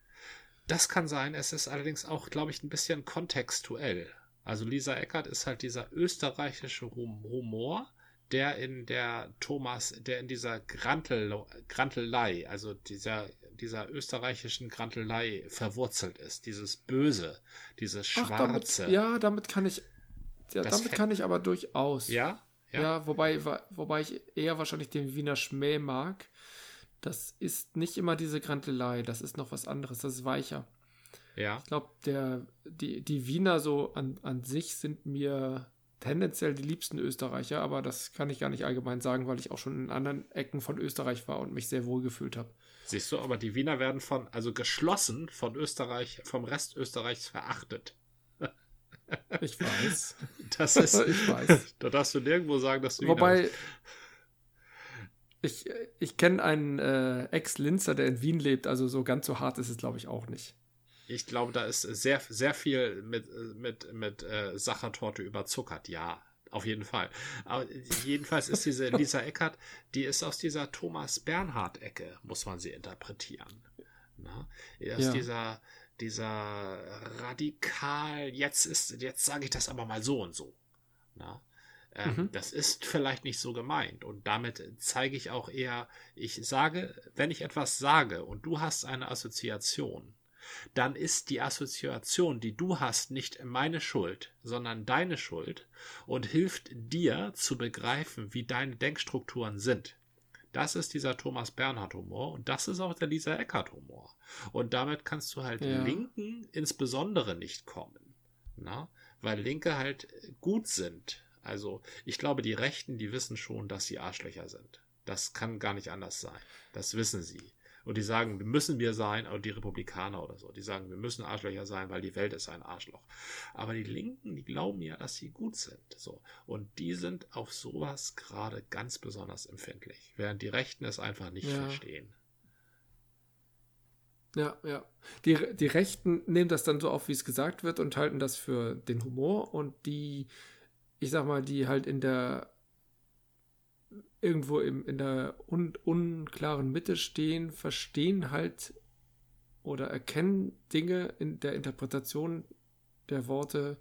Das kann sein. Es ist allerdings auch, glaube ich, ein bisschen kontextuell. Also Lisa Eckert ist halt dieser österreichische Humor, der in der Thomas, der in dieser Grantel, Grantelei, also dieser, dieser österreichischen Grantelei verwurzelt ist. Dieses Böse, dieses Schwarze. Ach, damit, ja, damit kann ich, ja, damit kann ich aber durchaus. Ja? Ja, ja wobei, wobei ich eher wahrscheinlich den Wiener Schmäh mag das ist nicht immer diese Grantelei, das ist noch was anderes, das ist weicher. Ja. Ich glaube, die, die Wiener so an, an sich sind mir tendenziell die liebsten Österreicher, aber das kann ich gar nicht allgemein sagen, weil ich auch schon in anderen Ecken von Österreich war und mich sehr wohl gefühlt habe. Siehst du, aber die Wiener werden von, also geschlossen von Österreich, vom Rest Österreichs verachtet. Ich weiß. Das ist, ich weiß. Da darfst du nirgendwo sagen, dass du Wobei, Wiener ich, ich kenne einen äh, Ex-Linzer, der in Wien lebt, also so ganz so hart ist es, glaube ich, auch nicht. Ich glaube, da ist sehr, sehr viel mit, mit, mit äh, Sachertorte überzuckert, ja. Auf jeden Fall. Aber jedenfalls ist diese Lisa Eckert, die ist aus dieser Thomas Bernhard-Ecke, muss man sie interpretieren. Na? Aus ja. dieser, dieser radikal, jetzt ist, jetzt sage ich das aber mal so und so. Na? Ähm, mhm. Das ist vielleicht nicht so gemeint. Und damit zeige ich auch eher, ich sage, wenn ich etwas sage und du hast eine Assoziation, dann ist die Assoziation, die du hast, nicht meine Schuld, sondern deine Schuld und hilft dir zu begreifen, wie deine Denkstrukturen sind. Das ist dieser Thomas Bernhard Humor und das ist auch der Lisa Eckert Humor. Und damit kannst du halt ja. Linken insbesondere nicht kommen. Na? Weil Linke halt gut sind also ich glaube, die Rechten, die wissen schon, dass sie Arschlöcher sind. Das kann gar nicht anders sein. Das wissen sie. Und die sagen, müssen wir sein, oder die Republikaner oder so, die sagen, wir müssen Arschlöcher sein, weil die Welt ist ein Arschloch. Aber die Linken, die glauben ja, dass sie gut sind. So. Und die sind auf sowas gerade ganz besonders empfindlich, während die Rechten es einfach nicht ja. verstehen. Ja, ja. Die, die Rechten nehmen das dann so auf, wie es gesagt wird, und halten das für den Humor und die ich sag mal, die halt in der irgendwo im, in der un, unklaren Mitte stehen, verstehen halt oder erkennen Dinge in der Interpretation der Worte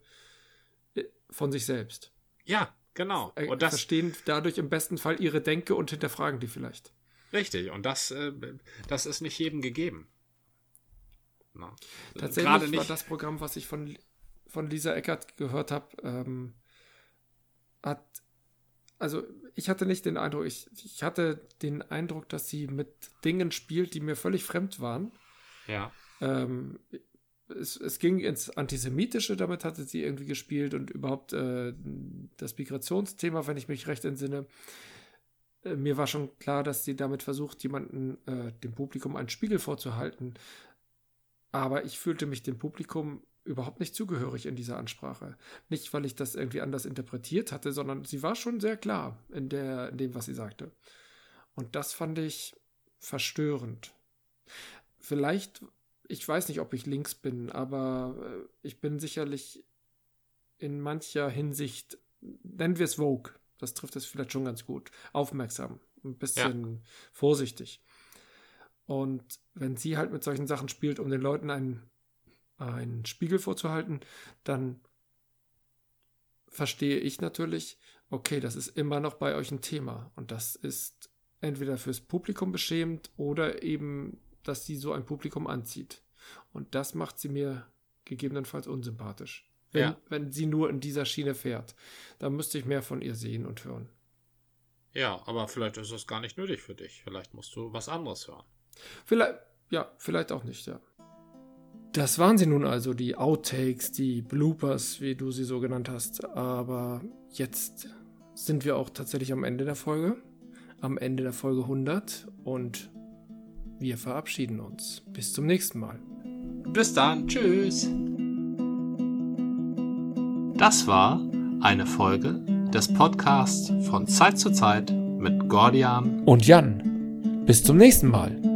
äh, von sich selbst. Ja, genau. Und das verstehen dadurch im besten Fall ihre Denke und hinterfragen die vielleicht. Richtig. Und das, äh, das ist nicht jedem gegeben. Na. Tatsächlich war das Programm, was ich von, von Lisa Eckert gehört habe, ähm, hat, also ich hatte nicht den Eindruck, ich, ich hatte den Eindruck, dass sie mit Dingen spielt, die mir völlig fremd waren. Ja. Ähm, es, es, ging ins Antisemitische, damit hatte sie irgendwie gespielt und überhaupt äh, das Migrationsthema, wenn ich mich recht entsinne. Äh, mir war schon klar, dass sie damit versucht, jemanden, äh, dem Publikum einen Spiegel vorzuhalten. Aber ich fühlte mich dem Publikum überhaupt nicht zugehörig in dieser Ansprache. Nicht, weil ich das irgendwie anders interpretiert hatte, sondern sie war schon sehr klar in, der, in dem, was sie sagte. Und das fand ich verstörend. Vielleicht ich weiß nicht, ob ich links bin, aber äh, ich bin sicherlich in mancher Hinsicht, nennen wir es Vogue, das trifft es vielleicht schon ganz gut, aufmerksam, ein bisschen ja. vorsichtig. Und wenn sie halt mit solchen Sachen spielt, um den Leuten einen, einen Spiegel vorzuhalten, dann verstehe ich natürlich, okay, das ist immer noch bei euch ein Thema. Und das ist entweder fürs Publikum beschämend oder eben dass sie so ein Publikum anzieht. Und das macht sie mir gegebenenfalls unsympathisch. Wenn, ja. wenn sie nur in dieser Schiene fährt. Da müsste ich mehr von ihr sehen und hören. Ja, aber vielleicht ist das gar nicht nötig für dich. Vielleicht musst du was anderes hören. Vielleicht, ja, vielleicht auch nicht, ja. Das waren sie nun also, die Outtakes, die Bloopers, wie du sie so genannt hast. Aber jetzt sind wir auch tatsächlich am Ende der Folge. Am Ende der Folge 100. Und wir verabschieden uns. Bis zum nächsten Mal. Bis dann. Tschüss. Das war eine Folge des Podcasts von Zeit zu Zeit mit Gordian und Jan. Bis zum nächsten Mal.